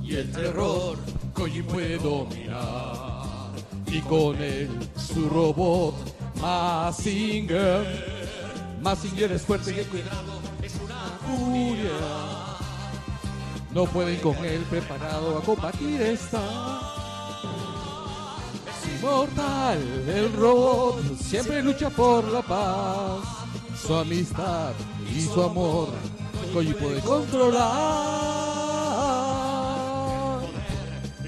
Speaker 1: y el terror Koji puede dominar y con él su robot Mazinger. Mazinger es fuerte y el cuidado es una furia no pueden con él preparado a combatir esta es inmortal el robot siempre lucha por la paz su amistad y su amor Koji puede controlar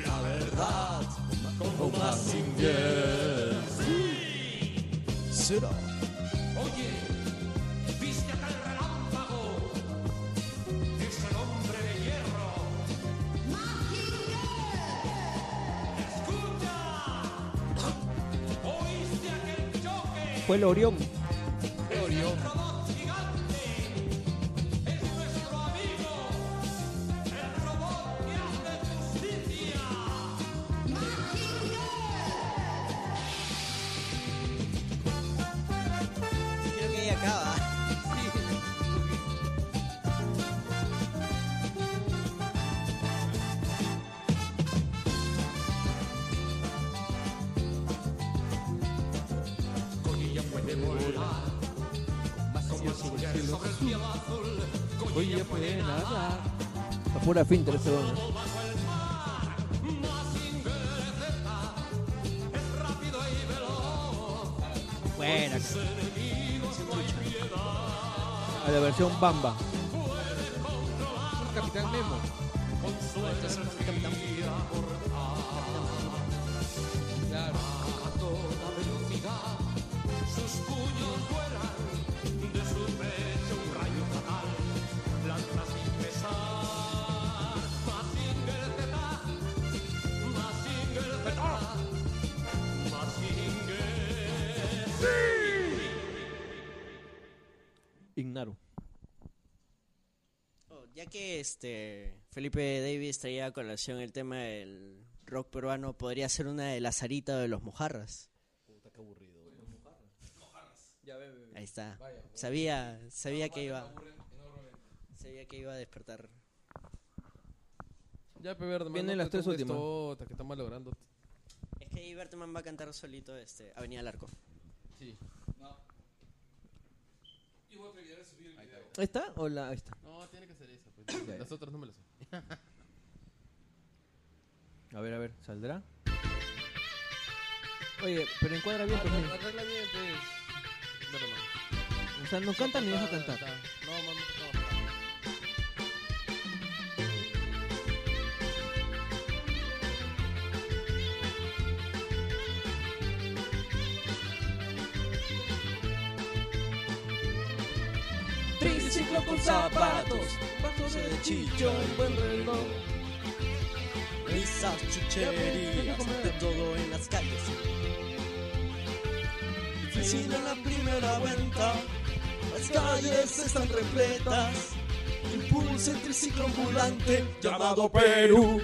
Speaker 1: la verdad como Mazinger. Será.
Speaker 3: Fue el Orión. A pura finta ese ¿no?
Speaker 6: Buena.
Speaker 3: A la versión Bamba.
Speaker 2: Capitán Memo. Claro.
Speaker 3: Ignaru.
Speaker 6: Que este Felipe Davis traía a colación el tema del rock peruano, podría ser una de la Sarita de los Mojarras. Ahí está. Sabía, sabía que iba. Sabía que iba a despertar.
Speaker 1: Ya, pe, verde,
Speaker 3: Vienen las tres últimas.
Speaker 1: tota, que estamos logrando.
Speaker 6: Es que ahí Berteman va a cantar solito este Avenida Larco.
Speaker 3: ¿Ahí está o la ahí está?
Speaker 1: No, tiene que ser. Las otras no me las sé.
Speaker 3: A ver, a ver, ¿saldrá? Oye, pero encuadra bien, mira.
Speaker 1: Arregla bien, pues. Dale, mano.
Speaker 3: O sea, no canta ni deja cantar.
Speaker 1: No, mano, no.
Speaker 6: Con zapatos, vasos de chicho, un buen reloj. Risas, chucherías, de todo en las calles. Difícil en la primera venta, las calles están repletas. Impulsa el triciclo ambulante llamado Perú.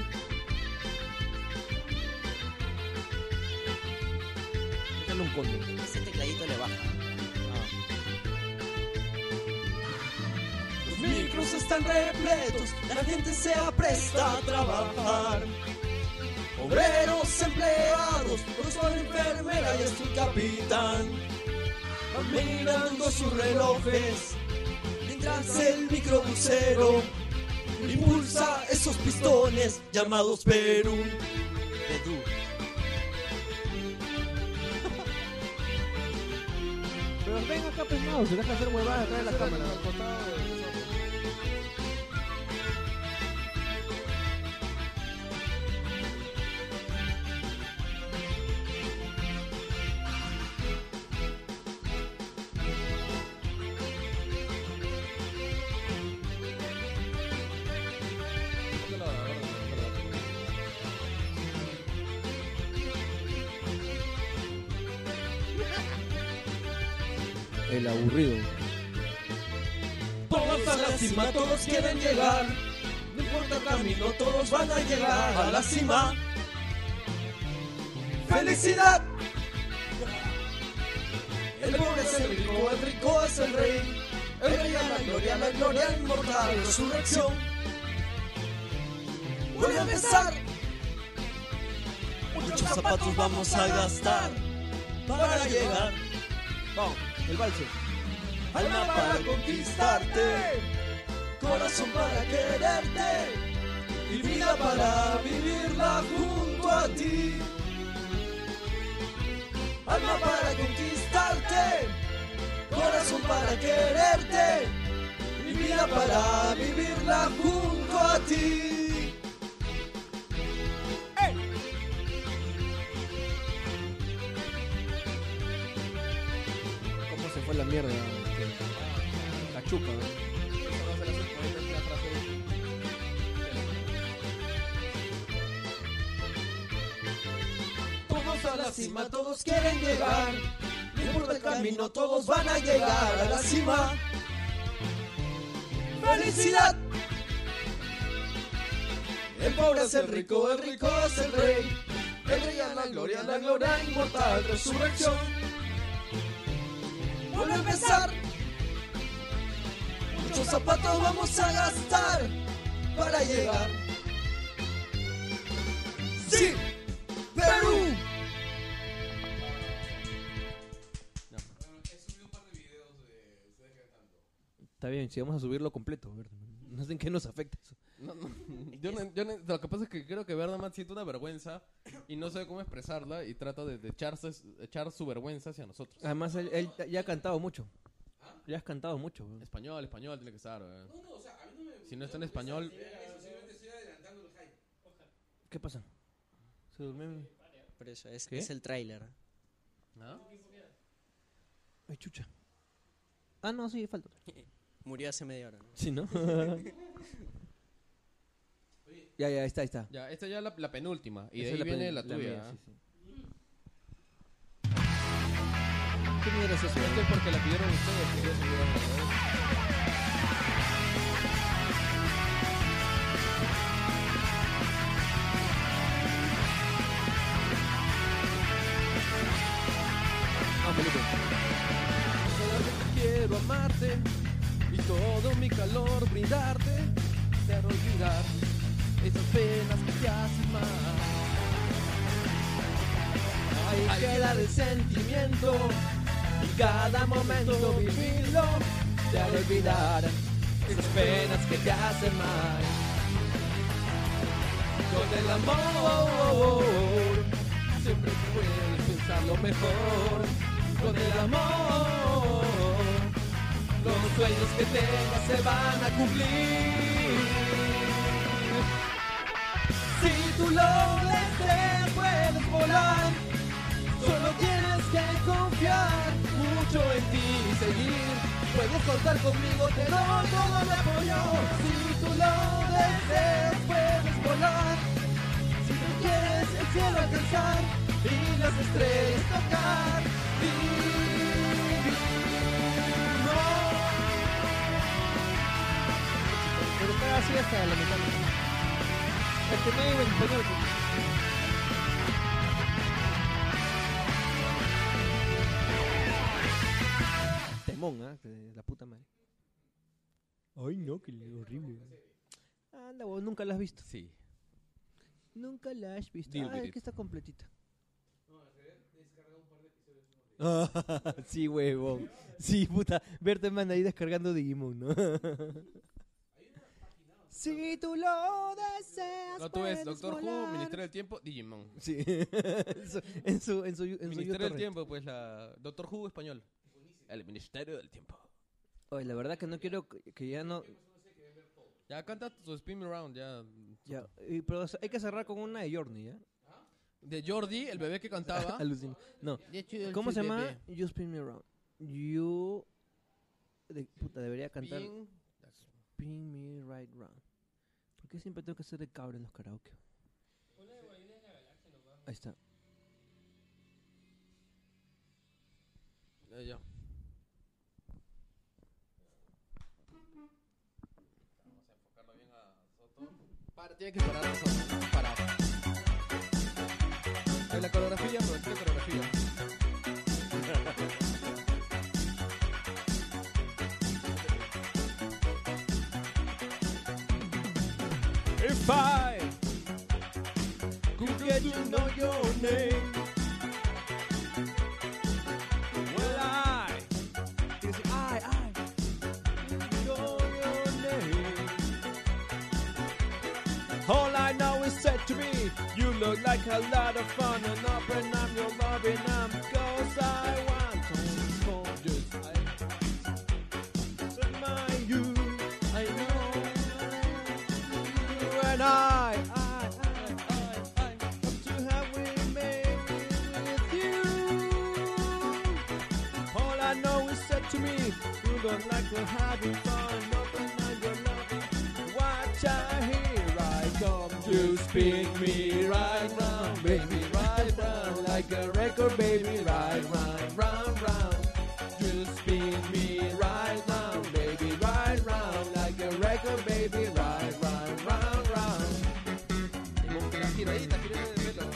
Speaker 3: Dale un
Speaker 6: tecladito le baja. Micros están repletos, la gente se apresta a trabajar. Obreros, empleados, profesor, enfermera y es tu capitán. Van mirando sus relojes, mientras el microbusero impulsa esos pistones llamados Perú. Perú.
Speaker 3: Pero ven acá, no, se deja hacer huevada atrás de la cámara. Aburrido.
Speaker 6: Todos a la cima, todos quieren llegar. No importa el camino, todos van a llegar a la cima. ¡Felicidad! El pobre es el rico, el rico es el rey. El rey a la gloria, la gloria inmortal, resurrección. Vuelve a empezar. Muchos zapatos vamos a gastar para llegar.
Speaker 3: Vamos, el valse.
Speaker 6: Alma para conquistarte, corazón para quererte y vida para vivirla junto a ti. Alma para conquistarte, corazón para quererte y vida para vivirla junto a ti.
Speaker 3: ¿Cómo se fue la mierda?
Speaker 6: Todos a la cima, todos quieren llegar. No importa el camino, todos van a llegar a la cima. ¡Felicidad! El pobre es el rico, el rico es el rey. El rey a la gloria, la gloria inmortal, resurrección. Vuelve a empezar. Muchos zapatos vamos a gastar para llegar. ¡Sí! ¡Perú!
Speaker 2: He subido un par de videos de ustedes cantando.
Speaker 3: Está bien, si vamos a subirlo completo. a ver, No sé en qué nos afecta eso.
Speaker 1: No, no, yo no- yo no- lo que pasa es que creo que Verdaman siente una vergüenza y no sabe cómo expresarla y trata de, de echarse, echar su vergüenza hacia nosotros.
Speaker 3: Además, él, él ya ha cantado mucho. Ya has cantado mucho. weón.
Speaker 1: Español, español tiene que estar. weón.
Speaker 2: No, no, o sea, a mí no me.
Speaker 1: Si no está en español,
Speaker 2: Eso, simplemente estoy adelantando el hype.
Speaker 3: ¿Qué pasa? Se durmió.
Speaker 8: Por eso, es,
Speaker 3: ¿Qué?
Speaker 8: es el tráiler.
Speaker 1: ¿no?
Speaker 3: Ay, chucha. Ah, no, sí, falta.
Speaker 8: Murió hace media hora. ¿no?
Speaker 3: Sí, ¿no? ya, ya, ahí está, ahí está.
Speaker 1: Ya, esta ya es la, la penúltima. Y de
Speaker 3: Esa
Speaker 1: ahí
Speaker 3: es
Speaker 1: viene
Speaker 3: pen-
Speaker 1: la tuya.
Speaker 3: mía,
Speaker 1: ¿ah?
Speaker 3: sí, sí. ¿Qué mierda es eso?
Speaker 1: Esto es porque la pidieron ustedes. que subiera la verdad.
Speaker 3: Ah,
Speaker 1: quiero amarte y todo mi calor brindarte. Quiero olvidar esas penas que te hacen mal.
Speaker 3: Ahí queda el sentimiento cada momento vivirlo te hará olvidar esas penas que te hacen mal.
Speaker 1: Con el amor siempre puedes pensar lo mejor. Con el amor los sueños que tengas se van a cumplir.
Speaker 3: Si tú lo deseas puedes volar,
Speaker 1: Solo tienes que confiar mucho en ti y seguir. Puedes contar conmigo, te doy todo mi apoyo. Si tú lo deseas, puedes volar. Si tú quieres el cielo alcanzar y las estrellas tocar.
Speaker 3: pero está así hasta la mitad. Es que no hay español. Temón, ¿ah? De La puta madre. Ay, no, que horrible. Anda, vos nunca la has visto.
Speaker 1: Sí.
Speaker 3: Nunca la has visto.
Speaker 1: Deal
Speaker 3: Ah, es que está completita. sí, huevón. Sí, puta. Verte man ahí descargando Digimon, ¿no? si tú lo deseas.
Speaker 1: No, tú ves Doctor Who. Ministerio del Tiempo, Digimon.
Speaker 3: Sí. en su, en su, en su, en su
Speaker 1: Ministerio del
Speaker 3: YouTube.
Speaker 1: Tiempo, pues la Doctor Who español. El Ministerio del Tiempo.
Speaker 3: Oye, la verdad que no quiero que que ya no.
Speaker 1: Ya canta tu Spin Me Around, ya.
Speaker 3: Ya, y- pero hay que cerrar con una de Journey, ¿ya?
Speaker 1: De Jordi, el bebé que cantaba.
Speaker 3: Alucina. No. ¿Cómo se llama? You Spin Me Around. You. de- puta, debería cantar.
Speaker 1: Bien.
Speaker 3: Spin Me Right Round. ¿Por qué siempre tengo que hacer de cabra en los karaoke? Ahí está.
Speaker 1: Ya, ya. Vamos a enfocarlo bien a Soto. Para, tiene que parar a Soto. Parar. En la coreografía, pero tiene coreografía.
Speaker 3: If I could get to know your name, look like a lot of fun, and up your loving arm, cause I want to hold you tight. Admire you, I know. And I, I, I, I, I to have remained with you. All I know is said to me, you don't like we're having fun. Up your loving. Watch I here I come to spin me like a baby, right round, round, round. Just spin me right round, baby, right round like a record, baby, right round, round, round.
Speaker 1: La giradita, quiere de pelo.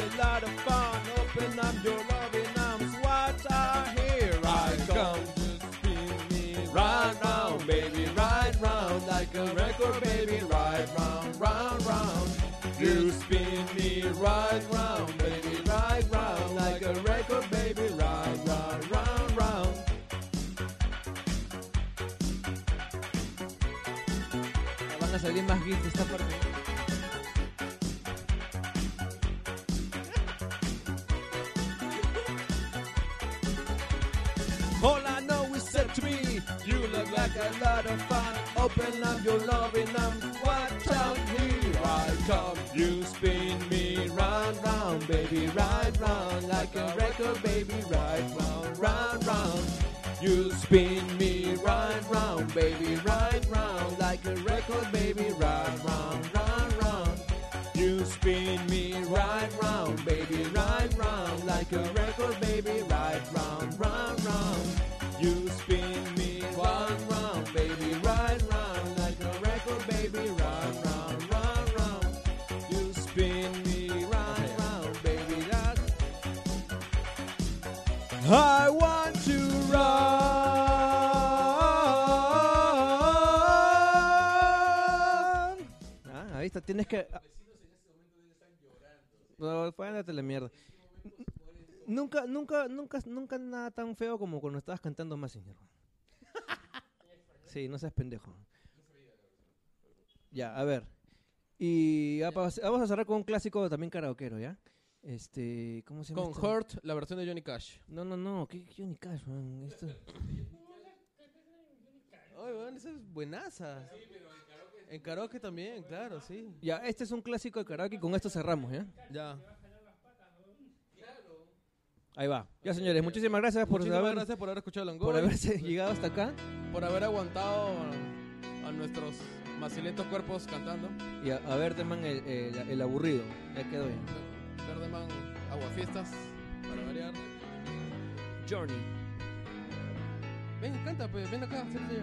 Speaker 3: A
Speaker 7: lot of fun. Open up your loving arms, what I hear. I come to spin me right round, baby, right round, like a record, baby, right round, round, round. You spin me right round, baby, right round, like a record, baby, right round, round, round.
Speaker 3: Van a salir más gifs de esta parte.
Speaker 7: A lot of fun. Open up your loving arms, watch out, here I come. You spin me round, round, baby, right round, like a record, baby, right round, round, round. You spin me right round, baby, right round, like a record, baby, right round, round, round. You spin me right round, baby, right round, like a record, baby, right round, round, round. You spin me
Speaker 3: tienes que... No, fue ándate la mierda. Nunca, nunca, nunca, nunca nada tan feo como cuando estabas cantando más, señor. Sí, no seas pendejo. Ya, a ver. Y vamos a cerrar con un clásico también karaoquero, ¿ya? Este, ¿cómo se llama?
Speaker 1: Con
Speaker 3: esto?
Speaker 1: Hurt, la versión de Johnny Cash.
Speaker 3: No, no, no, ¿qué Johnny Cash, man? Esto...
Speaker 1: Ay, weón, esa es buenaza. En karaoke también, claro, sí.
Speaker 3: Ya, este es un clásico de karaoke y con esto cerramos, ¿ya?
Speaker 1: Ya.
Speaker 3: Ahí va. Ya, señores, muchísimas gracias por,
Speaker 1: Muchísimas
Speaker 3: haber,
Speaker 1: gracias por haber escuchado Langoy,
Speaker 3: por haberse llegado hasta acá.
Speaker 1: por haber aguantado a nuestros macilentos cuerpos cantando.
Speaker 3: Y a, a verte, man, el, el- el aburrido. Ya quedó ya.
Speaker 1: Verdeman, aguafiestas, para variar.
Speaker 3: Journey.
Speaker 1: Ven, canta, pues, ven acá, siéntate.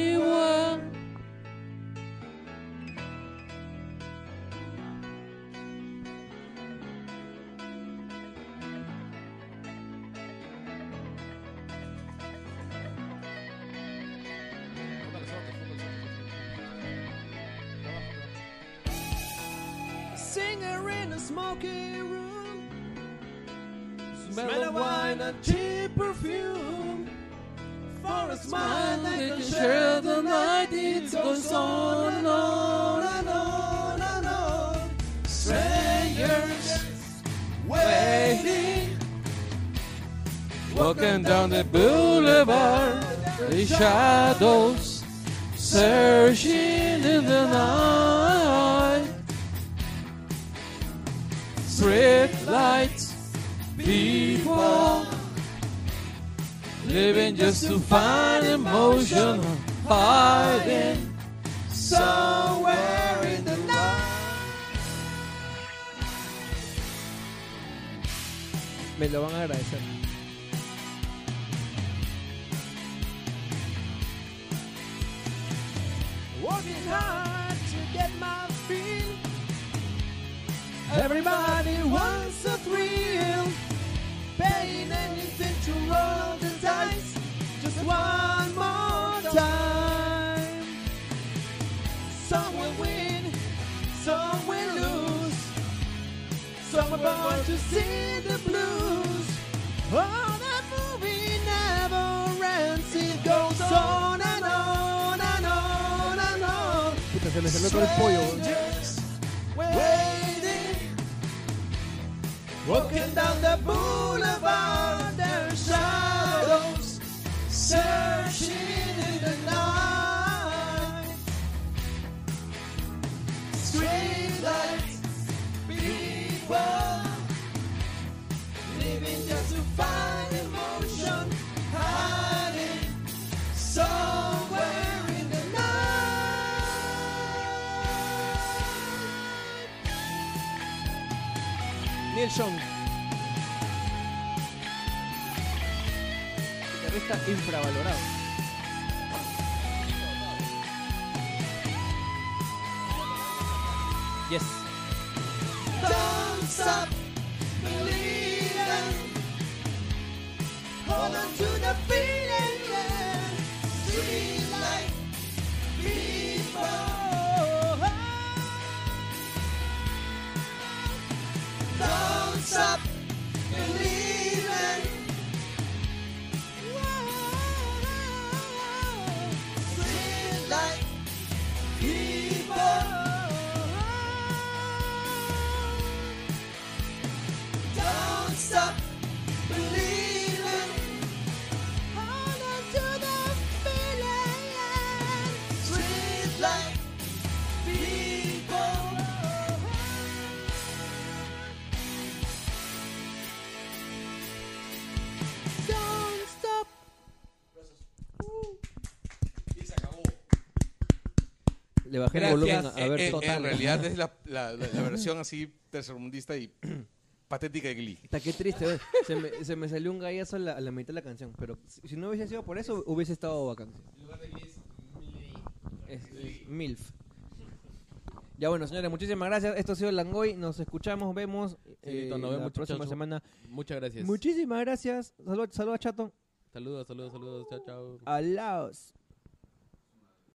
Speaker 3: Smoky room. Smell of wine and cheap perfume. For a smile they can share the night. It goes on and on and on and on. Strangers waiting.
Speaker 1: Walking down the boulevard, the shadows searching in the night. Street lights, people living just to find emotion, hiding somewhere in the night.
Speaker 3: Me lo van a agradecer. Working hard to get my. Everybody wants a thrill. Paying anything to roll the dice. Just one more time. Some will win, some will lose. Some are born to see the blues. Oh, that movie never ends. It goes on and on and on and on. Puta, se me salió todo el pollo.
Speaker 6: Walking down the boulevard, there are shadows searching in the night. Street lights, people
Speaker 3: living just to find emotion, hiding somewhere. Neil Young infravalorado. Yes. Thumbs up, hold on to the feeling,
Speaker 7: yeah. dream like a, a ver
Speaker 2: Eh, eh,
Speaker 7: total.
Speaker 2: en realidad es la, la- la- la versión así tercermundista y patética de Glee.
Speaker 7: Está qué triste, ¿ves? se, me, se me salió un gallazo a la, a la mitad de la canción. Pero si, si no hubiese sido por eso, hubiese estado bacán. Es, es MILF. Ya bueno, señores, muchísimas gracias. Esto ha sido Langoy. Nos escuchamos, vemos eh,
Speaker 1: Listo, nos
Speaker 7: la
Speaker 1: vemos,
Speaker 7: próxima
Speaker 1: muchachos.
Speaker 7: semana.
Speaker 1: Muchas gracias.
Speaker 7: Muchísimas gracias. Saludos, saludos, chato.
Speaker 1: Saludos, saludos, saludos. Chao, chao.
Speaker 7: Alaos.